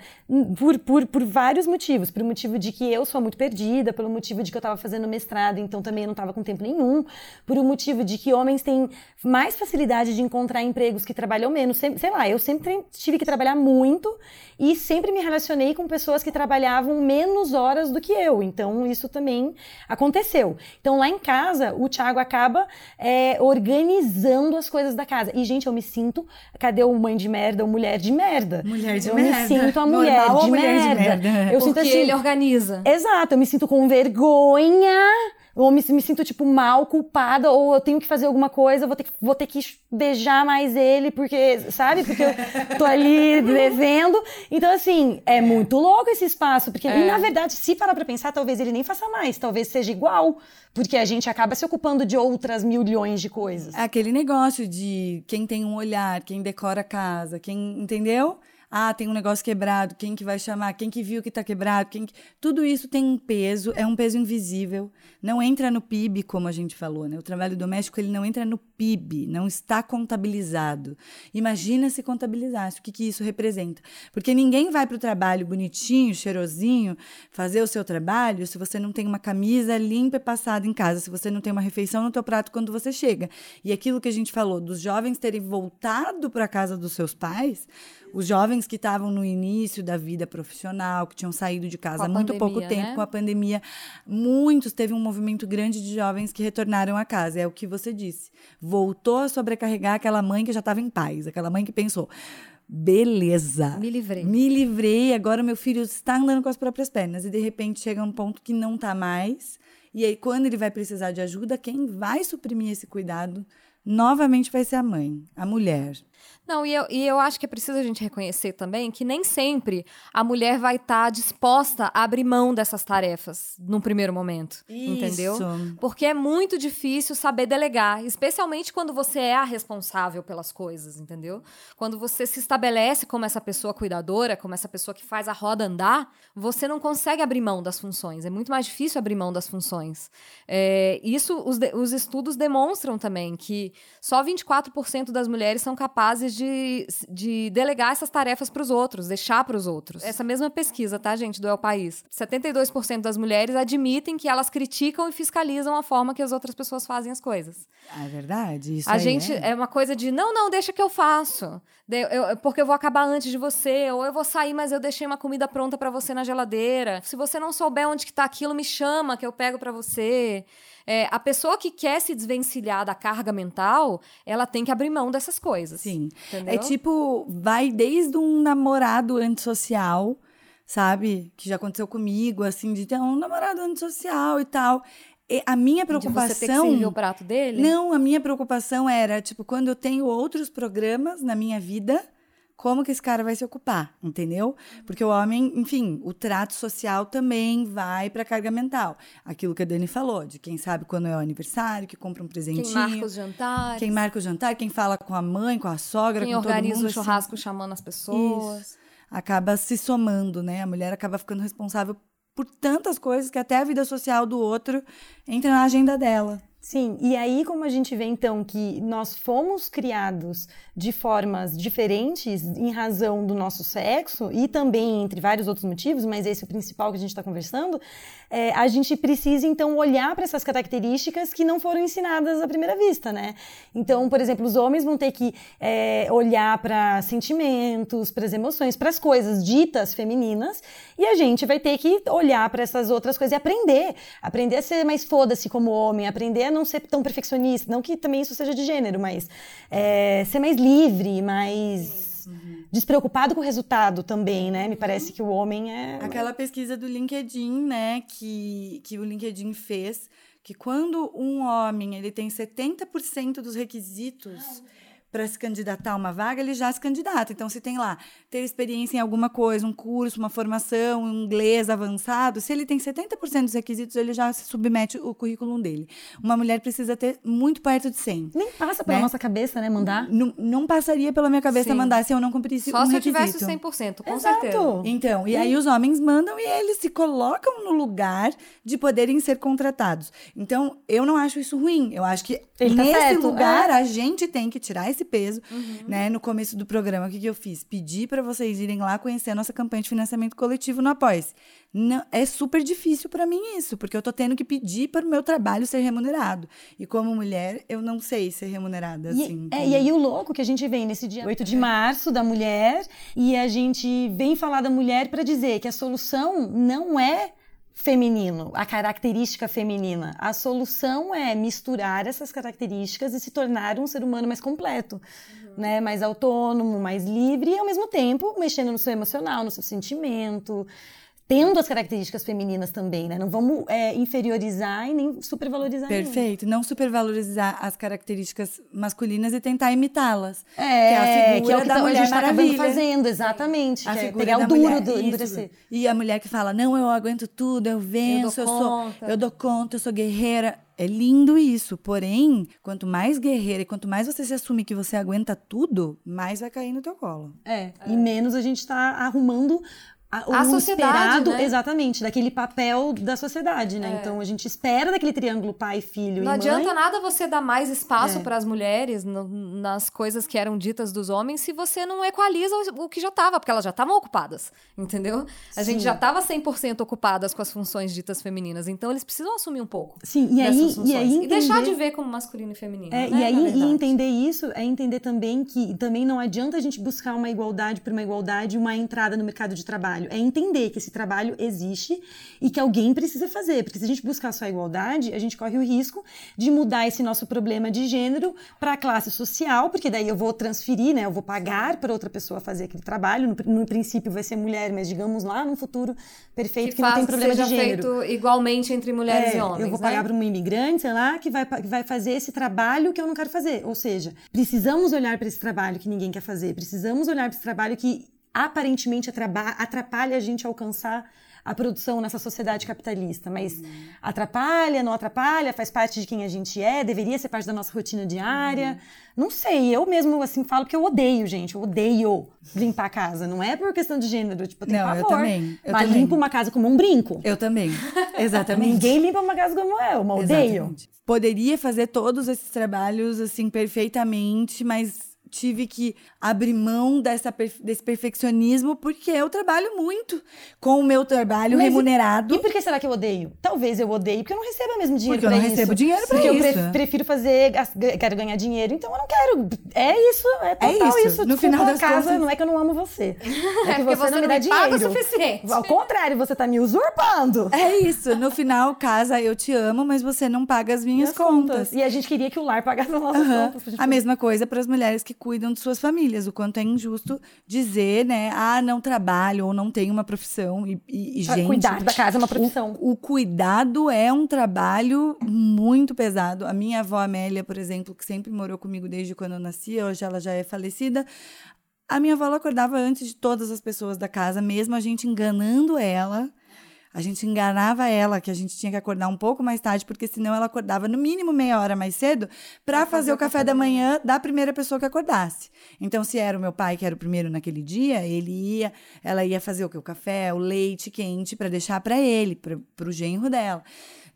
por, por, por vários motivos, por motivo de que eu sou muito perdida, pelo motivo de que eu estava fazendo mestrado, então também eu não estava com tempo nenhum, por um motivo de que homens têm mais facilidade de encontrar empregos que trabalham menos, sei lá, eu sempre tive que trabalhar muito e sempre me relacionei com pessoas que trabalhavam menos horas do que eu, então isso também aconteceu. Então lá em casa, o Thiago acaba é, organizando as coisas da casa. E, gente, eu me sinto. Cadê o mãe de merda ou mulher de merda? Mulher de eu merda. me sinto a mulher, Normal de, mulher de merda. merda? Eu sinto Porque assim. ele organiza. Exato, eu me sinto com vergonha. Ou me, me sinto, tipo, mal, culpada, ou eu tenho que fazer alguma coisa, vou ter, que- vou ter que beijar mais ele, porque, sabe? Porque eu tô ali devendo. Então, assim, é muito louco esse espaço. Porque, e, na verdade, se parar pra pensar, talvez ele nem faça mais, talvez seja igual. Porque a gente acaba se ocupando de outras milhões de coisas. É aquele negócio de quem tem um olhar, quem decora a casa, quem. Entendeu? Ah, tem um negócio quebrado, quem que vai chamar, quem que viu que tá quebrado, quem que... Tudo isso tem um peso, é um peso invisível. Não entra no PIB, como a gente falou, né? O trabalho doméstico, ele não entra no PIB, não está contabilizado. Imagina se contabilizasse, o que, que isso representa. Porque ninguém vai para o trabalho bonitinho, cheirosinho, fazer o seu trabalho se você não tem uma camisa limpa e passada em casa, se você não tem uma refeição no teu prato quando você chega. E aquilo que a gente falou, dos jovens terem voltado para a casa dos seus pais, os jovens que estavam no início da vida profissional, que tinham saído de casa há muito pouco pandemia, tempo né? com a pandemia, muitos teve um movimento grande de jovens que retornaram a casa. É o que você disse. Voltou a sobrecarregar aquela mãe que já estava em paz, aquela mãe que pensou. Beleza. Me livrei. Me livrei, agora meu filho está andando com as próprias pernas. E de repente chega um ponto que não está mais. E aí, quando ele vai precisar de ajuda, quem vai suprimir esse cuidado novamente vai ser a mãe, a mulher. Não, e eu, e eu acho que é preciso a gente reconhecer também que nem sempre a mulher vai estar disposta a abrir mão dessas tarefas num primeiro momento. Entendeu? Isso. Porque é muito difícil saber delegar, especialmente quando você é a responsável pelas coisas, entendeu? Quando você se estabelece como essa pessoa cuidadora, como essa pessoa que faz a roda andar, você não consegue abrir mão das funções. É muito mais difícil abrir mão das funções. É, isso, os, os estudos demonstram também que só 24% das mulheres são capazes de, de delegar essas tarefas para os outros, deixar para os outros. Essa mesma pesquisa, tá, gente, do El País. 72% das mulheres admitem que elas criticam e fiscalizam a forma que as outras pessoas fazem as coisas. Ah, é verdade? Isso a gente é. é uma coisa de não, não, deixa que eu faço. De- eu- porque eu vou acabar antes de você, ou eu vou sair, mas eu deixei uma comida pronta para você na geladeira. Se você não souber onde que tá aquilo, me chama que eu pego para você. É, a pessoa que quer se desvencilhar da carga mental, ela tem que abrir mão dessas coisas. Sim. Entendeu? É tipo, vai desde um namorado antissocial, sabe? Que já aconteceu comigo, assim, de ter um namorado antissocial e tal. E a minha De você ter que preocupação. servir o prato dele? Não, a minha preocupação era, tipo, quando eu tenho outros programas na minha vida, como que esse cara vai se ocupar, entendeu? Porque o homem, enfim, o trato social também vai para carga mental. Aquilo que a Dani falou, de quem sabe quando é o aniversário, que compra um presentinho. Quem marca os jantares? Quem marca o jantar, quem fala com a mãe, com a sogra, quem com todo organiza mundo, o assim, churrasco chamando as pessoas? Isso. Acaba se somando, né? A mulher acaba ficando responsável por tantas coisas que até a vida social do outro entra na agenda dela. Sim, e aí como a gente vê então que nós fomos criados de formas diferentes em razão do nosso sexo e também entre vários outros motivos, mas esse é o principal que a gente está conversando, é, a gente precisa então olhar para essas características que não foram ensinadas à primeira vista, né? Então, por exemplo, os homens vão ter que é, olhar para sentimentos, para as emoções, para as coisas ditas femininas, e a gente vai ter que olhar para essas outras coisas e aprender, aprender a ser mais foda-se como homem, aprender a não ser tão perfeccionista, não que também isso seja de gênero, mas é, ser mais livre, mais despreocupado com o resultado também, né? Me parece que o homem é Aquela pesquisa do LinkedIn, né, que, que o LinkedIn fez, que quando um homem ele tem 70% dos requisitos para se candidatar a uma vaga, ele já se candidata. Então, se tem lá ter experiência em alguma coisa, um curso, uma formação, um inglês avançado, se ele tem 70% dos requisitos, ele já se submete o currículo dele. Uma mulher precisa ter muito perto de 100. Nem passa pela Né? nossa cabeça, né, mandar. Não, não passaria pela minha cabeça Sim. mandar se eu não cumprisse Só um se eu requisito. tivesse o 100%, com Exato. certeza. Então, e aí os homens mandam e eles se colocam no lugar de poderem ser contratados. Então, eu não acho isso ruim. Eu acho que Ele tá nesse certo, lugar é. a gente tem que tirar esse peso, Uhum. né? No começo do programa, o que, que eu fiz? Pedi para vocês irem lá conhecer a nossa campanha de financiamento coletivo no Apoia-se. Não, é super difícil para mim isso, porque eu tô tendo que pedir para o meu trabalho ser remunerado. E como mulher, eu não sei ser remunerada E, assim. é, entendeu? e aí o louco que a gente vem nesse dia 8 de março da mulher e a gente vem falar da mulher para dizer que a solução não é feminino, a característica feminina. A solução é misturar essas características e se tornar um ser humano mais completo, né? Mais autônomo, mais livre e ao mesmo tempo mexendo no seu emocional, no seu sentimento, tendo as características femininas também, né? Não vamos é, inferiorizar e nem supervalorizar. nenhuma. Perfeito. Não supervalorizar as características masculinas e tentar imitá-las. É, que é a figura que é o que da tá- a Mulher gente tá fazendo, exatamente. A que é pegar o duro do endurecer. E a mulher que fala: Não, eu aguento tudo, eu venço, eu, dou sou, conta." eu dou conta, eu sou guerreira. É lindo isso. Porém, quanto mais guerreira e quanto mais você se assume que você aguenta tudo, mais vai cair no teu colo. É, e menos a gente tá arrumando a, o A sociedade, esperado, né? exatamente, daquele papel da sociedade, né? Então a gente espera daquele triângulo pai, filho Não e adianta mãe. nada você dar mais espaço É. para as mulheres no- nas coisas que eram ditas dos homens se você não equaliza o, o que já estava, porque elas já estavam ocupadas, entendeu? A gente Sim. já estava 100% ocupadas com as funções ditas femininas, então eles precisam assumir um pouco Sim, e aí, funções. e aí deixar de entender- ver como masculino e feminino. É, né, e aí e entender isso é entender também que também não adianta a gente buscar uma igualdade por uma igualdade, uma entrada no mercado de trabalho. É entender que esse trabalho existe e que alguém precisa fazer. Porque se a gente buscar só a igualdade, a gente corre o risco de mudar esse nosso problema de gênero para a classe social, porque daí eu vou transferir, né? Eu vou pagar para outra pessoa fazer aquele trabalho. No, no princípio vai ser mulher, mas digamos lá num futuro perfeito que, que não tem problema seja de gênero. feito igualmente entre mulheres É, e homens. Eu vou né? pagar para uma imigrante, sei lá, que vai, que vai fazer esse trabalho que eu não quero fazer. Ou seja, precisamos olhar para esse trabalho que ninguém quer fazer. Precisamos olhar para esse trabalho que aparentemente atrapalha a gente a alcançar a produção nessa sociedade capitalista. Mas atrapalha, não atrapalha, faz parte de quem a gente é, deveria ser parte da nossa rotina diária. Não sei, eu mesmo assim falo que eu odeio, gente. Eu odeio limpar a casa. Não é por questão de gênero, tipo, eu tenho Não, eu também, eu mas também. limpo uma casa como um brinco. Eu também. Exatamente. Ninguém limpa uma casa como eu, mas odeio. Exatamente. Poderia fazer todos esses trabalhos assim perfeitamente, mas tive que abrir mão dessa, desse perfeccionismo porque eu trabalho muito com o meu trabalho Mas e- remunerado. E por que será que eu odeio? Talvez eu odeie porque eu não recebo mesmo dinheiro Porque eu não isso. recebo dinheiro pra porque eu isso. pre- prefiro fazer, quero ganhar dinheiro, então eu não quero. É isso, é total isso. isso. No Desculpa, final das casa, contas- não é que eu não amo você. É, É que porque você, não me dá paga o dinheiro. suficiente. Ao contrário, você tá me usurpando. É isso. No final, casa, eu te amo, mas você não paga as minhas As contas. E a gente queria que o lar pagasse as nossas Aham. contas. A mesma coisa para as mulheres que cuidam de suas famílias. O quanto é injusto dizer, né? Ah, não trabalho ou não tenho uma profissão. E, e, gente, Cuidar da casa é uma profissão. O, o cuidado é um trabalho muito pesado. A minha avó Amélia, por exemplo, que sempre morou comigo desde quando eu nasci, hoje ela já é falecida. A minha avó acordava antes de todas as pessoas da casa, mesmo a gente enganando ela. A gente enganava ela que a gente tinha que acordar um pouco mais tarde, porque senão ela acordava no mínimo meia hora mais cedo para fazer, o café, da manhã da primeira pessoa que acordasse. Então, se era o meu pai que era o primeiro naquele dia, ele ia, ela ia fazer o que? O café, o leite quente para deixar para ele, para o genro dela.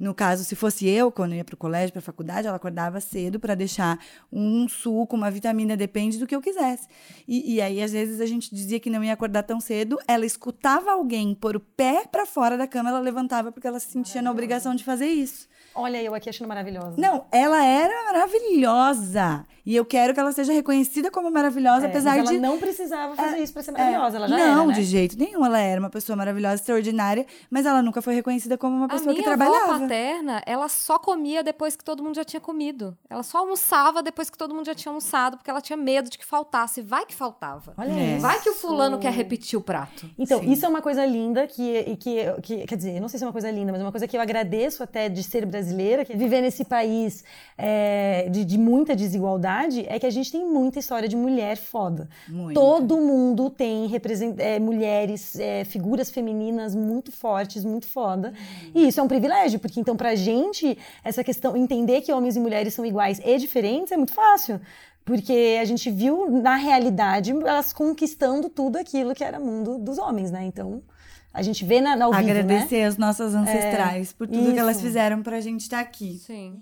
No caso, se fosse eu, quando eu ia para o colégio, para a faculdade, ela acordava cedo para deixar um suco, uma vitamina, depende do que eu quisesse. E, e aí, às vezes, a gente dizia que não ia acordar tão cedo, ela escutava alguém pôr o pé para fora da cama, ela levantava porque ela se sentia na obrigação de fazer isso. Olha eu aqui achando maravilhosa. Não, ela era maravilhosa. E eu quero que ela seja reconhecida como maravilhosa, É, apesar mas ela de. não precisava fazer isso pra ser É, maravilhosa. Ela já não, era, né? de jeito nenhum. Ela era uma pessoa maravilhosa, extraordinária, mas ela nunca foi reconhecida como uma A pessoa minha que avó trabalhava. paterna, ela só comia depois que todo mundo já tinha comido. Ela só almoçava depois que todo mundo já tinha almoçado, porque ela tinha medo de que faltasse. Vai que faltava. Olha É. isso. Vai que o fulano quer repetir o prato. Então, Sim. isso é uma coisa linda que, que, que que, quer dizer, não sei se é uma coisa linda, mas é uma coisa que eu agradeço até de ser brasileira, que viver nesse país é, de, de, muita desigualdade, é que a gente tem muita história de mulher foda. Muito. Todo mundo tem é, mulheres, é, figuras femininas muito fortes, muito foda. E isso é um privilégio, porque então pra gente, essa questão, entender que homens e mulheres são iguais e diferentes é muito fácil. Porque a gente viu, na realidade, elas conquistando tudo aquilo que era mundo dos homens, né? Então, a gente vê na, na ao Agradecer né? as nossas ancestrais é, por tudo isso. que elas fizeram pra gente estar tá aqui. Sim.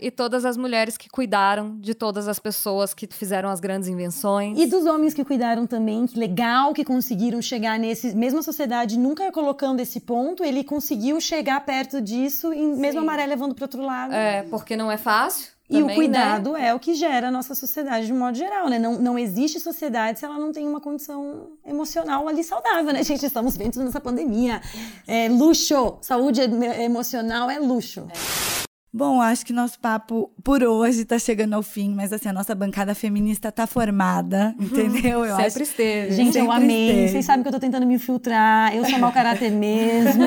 E todas as mulheres que cuidaram de todas as pessoas que fizeram as grandes invenções. E dos homens que cuidaram também, que legal que conseguiram chegar nesse. Mesmo a sociedade nunca colocando esse ponto, ele conseguiu chegar perto disso, e mesmo a maré levando para outro lado. É, porque não é fácil. Também, e o cuidado né? é o que gera a nossa sociedade de modo geral, né? Não, não existe sociedade se ela não tem uma condição emocional ali saudável, né, gente? Estamos vendo nessa pandemia. É luxo. Saúde emocional é luxo. É. Bom, acho que nosso papo por hoje está chegando ao fim, mas assim, a nossa bancada feminista está formada, uhum. entendeu? Eu Sempre acho... esteve. Gente, Sempre eu amei. Esteve. Vocês sabem que eu estou tentando me infiltrar, eu sou mau caráter mesmo.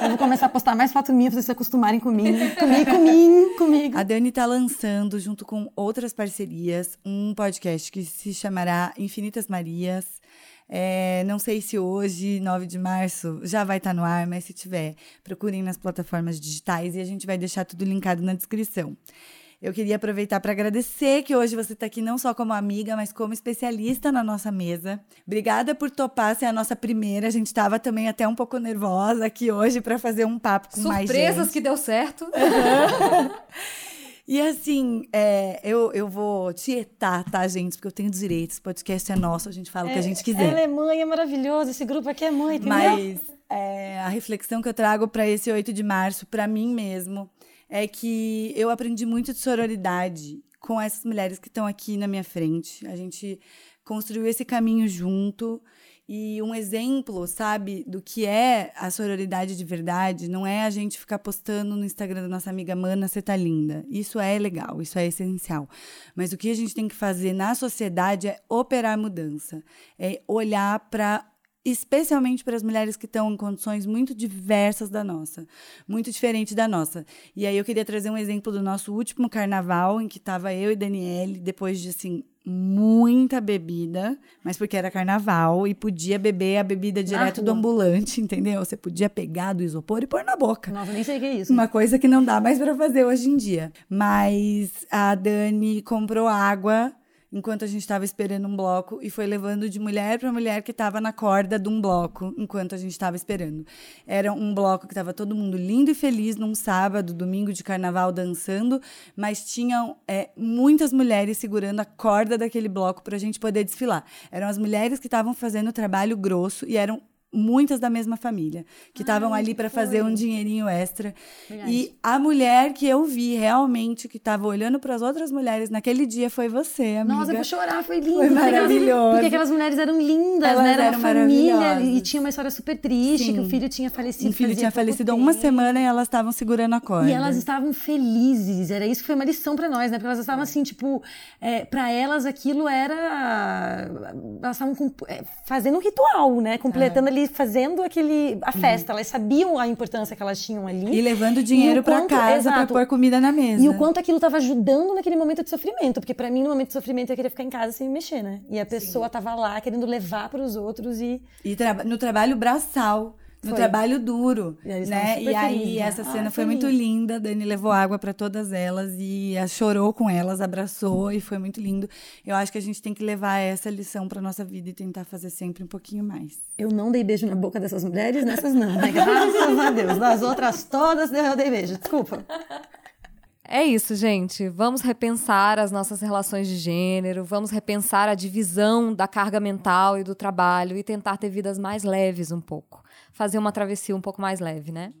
eu vou começar a postar mais foto minha para vocês se acostumarem comigo. Comigo, comigo, comigo. A Dani está lançando, junto com outras parcerias, um podcast que se chamará Infinitas Marias. É, não sei se hoje, 9 de março, já vai estar tá no ar, mas se tiver, procurem nas plataformas digitais e a gente vai deixar tudo linkado na descrição. Eu queria aproveitar para agradecer que hoje você está aqui não só como amiga, mas como especialista na nossa mesa. Obrigada por topar ser a nossa primeira. A gente estava também até um pouco nervosa aqui hoje para fazer um papo com Surpresas mais gente. Surpresas que deu certo. E assim, é, eu, eu vou tietar, tá, gente? Porque eu tenho direitos. O podcast é nosso, a gente fala é, o que a é, gente quiser. Ela é mãe, é maravilhoso. Esse grupo aqui é mãe, entendeu? Mas é, a reflexão que eu trago para esse 8 de março, para mim mesmo, é que eu aprendi muito de sororidade com essas mulheres que estão aqui na minha frente. A gente construiu esse caminho junto. E um exemplo, sabe, do que é a sororidade de verdade, não é a gente ficar postando no Instagram da nossa amiga Mana, você tá linda. Isso é legal, isso é essencial. Mas o que a gente tem que fazer na sociedade é operar mudança, é olhar para especialmente para as mulheres que estão em condições muito diversas da nossa, muito diferente da nossa. E aí eu queria trazer um exemplo do nosso último carnaval, em que estava eu e Daniele, depois de assim muita bebida, mas porque era carnaval e podia beber a bebida direto do ambulante, entendeu? Você podia pegar do isopor e pôr na boca. Nossa, nem sei o que é isso. Uma coisa que não dá mais para fazer hoje em dia. Mas a Dani comprou água enquanto a gente estava esperando um bloco e foi levando de mulher para mulher que estava na corda de um bloco enquanto a gente estava esperando. Era um bloco que estava todo mundo lindo e feliz num sábado, domingo de carnaval dançando, mas tinham é, muitas mulheres segurando a corda daquele bloco para a gente poder desfilar. Eram as mulheres que estavam fazendo o trabalho grosso e eram muitas da mesma família, que estavam ali para fazer um dinheirinho extra. Verdade. E a mulher que eu vi realmente, que estava olhando para as outras mulheres naquele dia, foi você, amiga. Nossa, eu vou chorar, foi lindo. Foi maravilhoso. Porque aquelas mulheres eram lindas, Elas né? Era eram uma família e tinha uma história super triste, Sim. que o filho tinha falecido. O filho tinha falecido há uma semana e elas estavam segurando a corda. E elas estavam felizes, era isso que foi uma lição para nós, né? Porque elas estavam assim, tipo, é, para elas aquilo era... Elas estavam é, fazendo um ritual, né? Completando é. ali fazendo aquele a uhum. festa. Uhum. Elas sabiam a importância que elas tinham ali. E levando dinheiro para casa para pôr comida na mesa. E o quanto aquilo estava ajudando naquele momento de sofrimento, porque para mim no momento de sofrimento eu queria ficar em casa sem me mexer, né? E a pessoa estava lá querendo levar para os outros e e tra no trabalho braçal no foi. trabalho duro, e né? E aí essa ah, cena foi muito linda. Dani levou água para todas elas e chorou com elas, abraçou e foi muito lindo. Eu acho que a gente tem que levar essa lição para nossa vida e tentar fazer sempre um pouquinho mais. Eu não dei beijo na boca dessas mulheres, nessas não, né? Graças a Deus. Das outras todas eu dei beijo. Desculpa. É isso, gente. Vamos repensar as nossas relações de gênero, vamos repensar a divisão da carga mental e do trabalho e tentar ter vidas mais leves um pouco fazer uma travessia um pouco mais leve, né?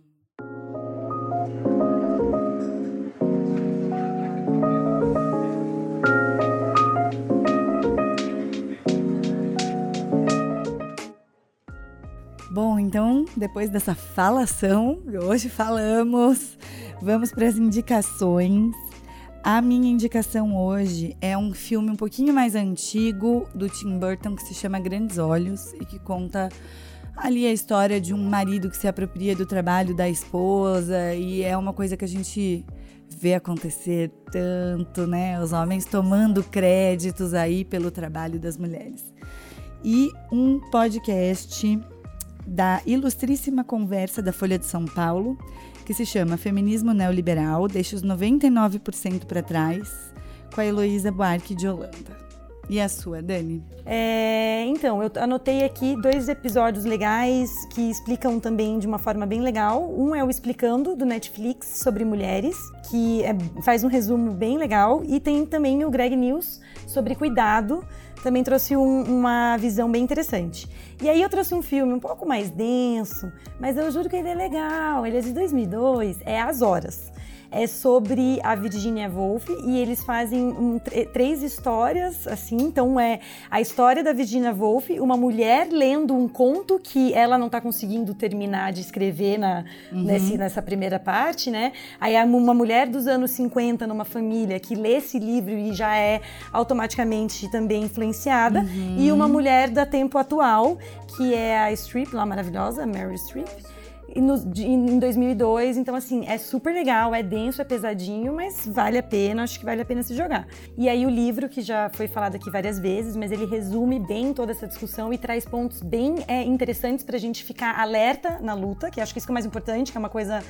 Bom, então, depois dessa falação, hoje falamos, vamos para as indicações. A minha indicação hoje é um filme um pouquinho mais antigo do Tim Burton que se chama Grandes Olhos e que conta ali a história de um marido que se apropria do trabalho da esposa e é uma coisa que a gente vê acontecer tanto, né? Os homens tomando créditos aí pelo trabalho das mulheres. E um podcast da ilustríssima conversa da Folha de São Paulo, que se chama Feminismo Neoliberal, deixa os 99% para trás, com a Heloísa Buarque de Holanda. E a sua, Dani? É, então, eu anotei aqui dois episódios legais que explicam também de uma forma bem legal. Um é o Explicando, do Netflix, sobre mulheres, que é, faz um resumo bem legal. E tem também o Greg News, sobre cuidado, também trouxe um, uma visão bem interessante. E aí eu trouxe um filme um pouco mais denso, mas eu juro que ele é legal. Ele é de 2002, é As Horas é sobre a Virginia Woolf e eles fazem um, três histórias, assim. Então é a história da Virginia Woolf, uma mulher lendo um conto que ela não está conseguindo terminar de escrever na, uhum. nesse, nessa primeira parte, né? Aí uma mulher dos anos 50 numa família que lê esse livro e já é automaticamente também influenciada, uhum. e uma mulher da tempo atual, que é a Streep, lá maravilhosa, Mary Streep no, de, em 2002. Então, assim, é super legal, é denso, é pesadinho, mas vale a pena, acho que vale a pena se jogar. E aí, o livro, que já foi falado aqui várias vezes, mas ele resume bem toda essa discussão e traz pontos bem é, interessantes para a gente ficar alerta na luta, que acho que isso que é o mais importante, que é uma coisa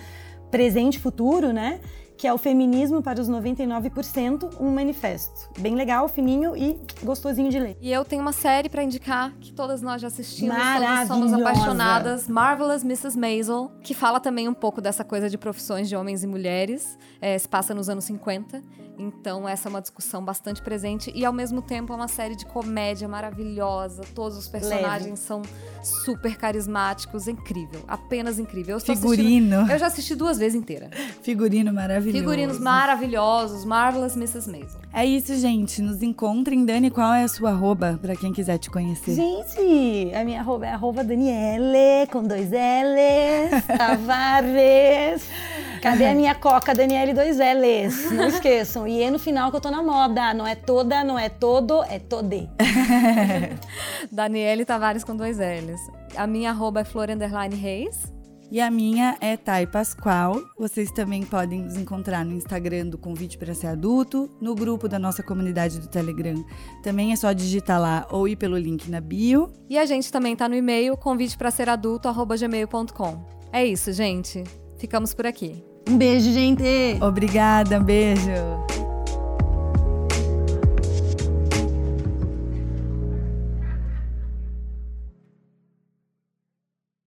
presente futuro, né? Que é o Feminismo para os 99%, um manifesto. Bem legal, fininho e gostosinho de ler. E eu tenho uma série para indicar que todas nós já assistimos, todas somos apaixonadas, Marvelous Mrs. Maisel, que fala também um pouco dessa coisa de profissões de homens e mulheres, é, se passa nos anos 50. Então, essa é uma discussão bastante presente e, ao mesmo tempo, é uma série de comédia maravilhosa. Todos os personagens Leve. são super carismáticos, incrível, apenas incrível. Eu Figurino. Eu já assisti duas vezes inteira. Figurino maravilhoso. Figurinos maravilhosos, Marvelous Mrs. Maisel. É isso, gente. Nos encontrem. Dani, qual é a sua arroba para quem quiser te conhecer? Gente, a minha arroba é arroba Daniele, com dois L's, Tavares. Cadê a minha coca, Daniele, dois L's? Não esqueçam. E é no final que eu tô na moda. Não é toda, não é todo, é tode. Daniele Tavares com dois L's. A minha arroba é Flor Reis. E a minha é Thay Pascoal. Vocês também podem nos encontrar no Instagram do Convite para Ser Adulto, no grupo da nossa comunidade do Telegram. Também é só digitar lá ou ir pelo link na bio. E a gente também tá no e-mail convite para ser adulto@gmail.com. É isso, gente. Ficamos por aqui. Um beijo, gente! Obrigada, um beijo!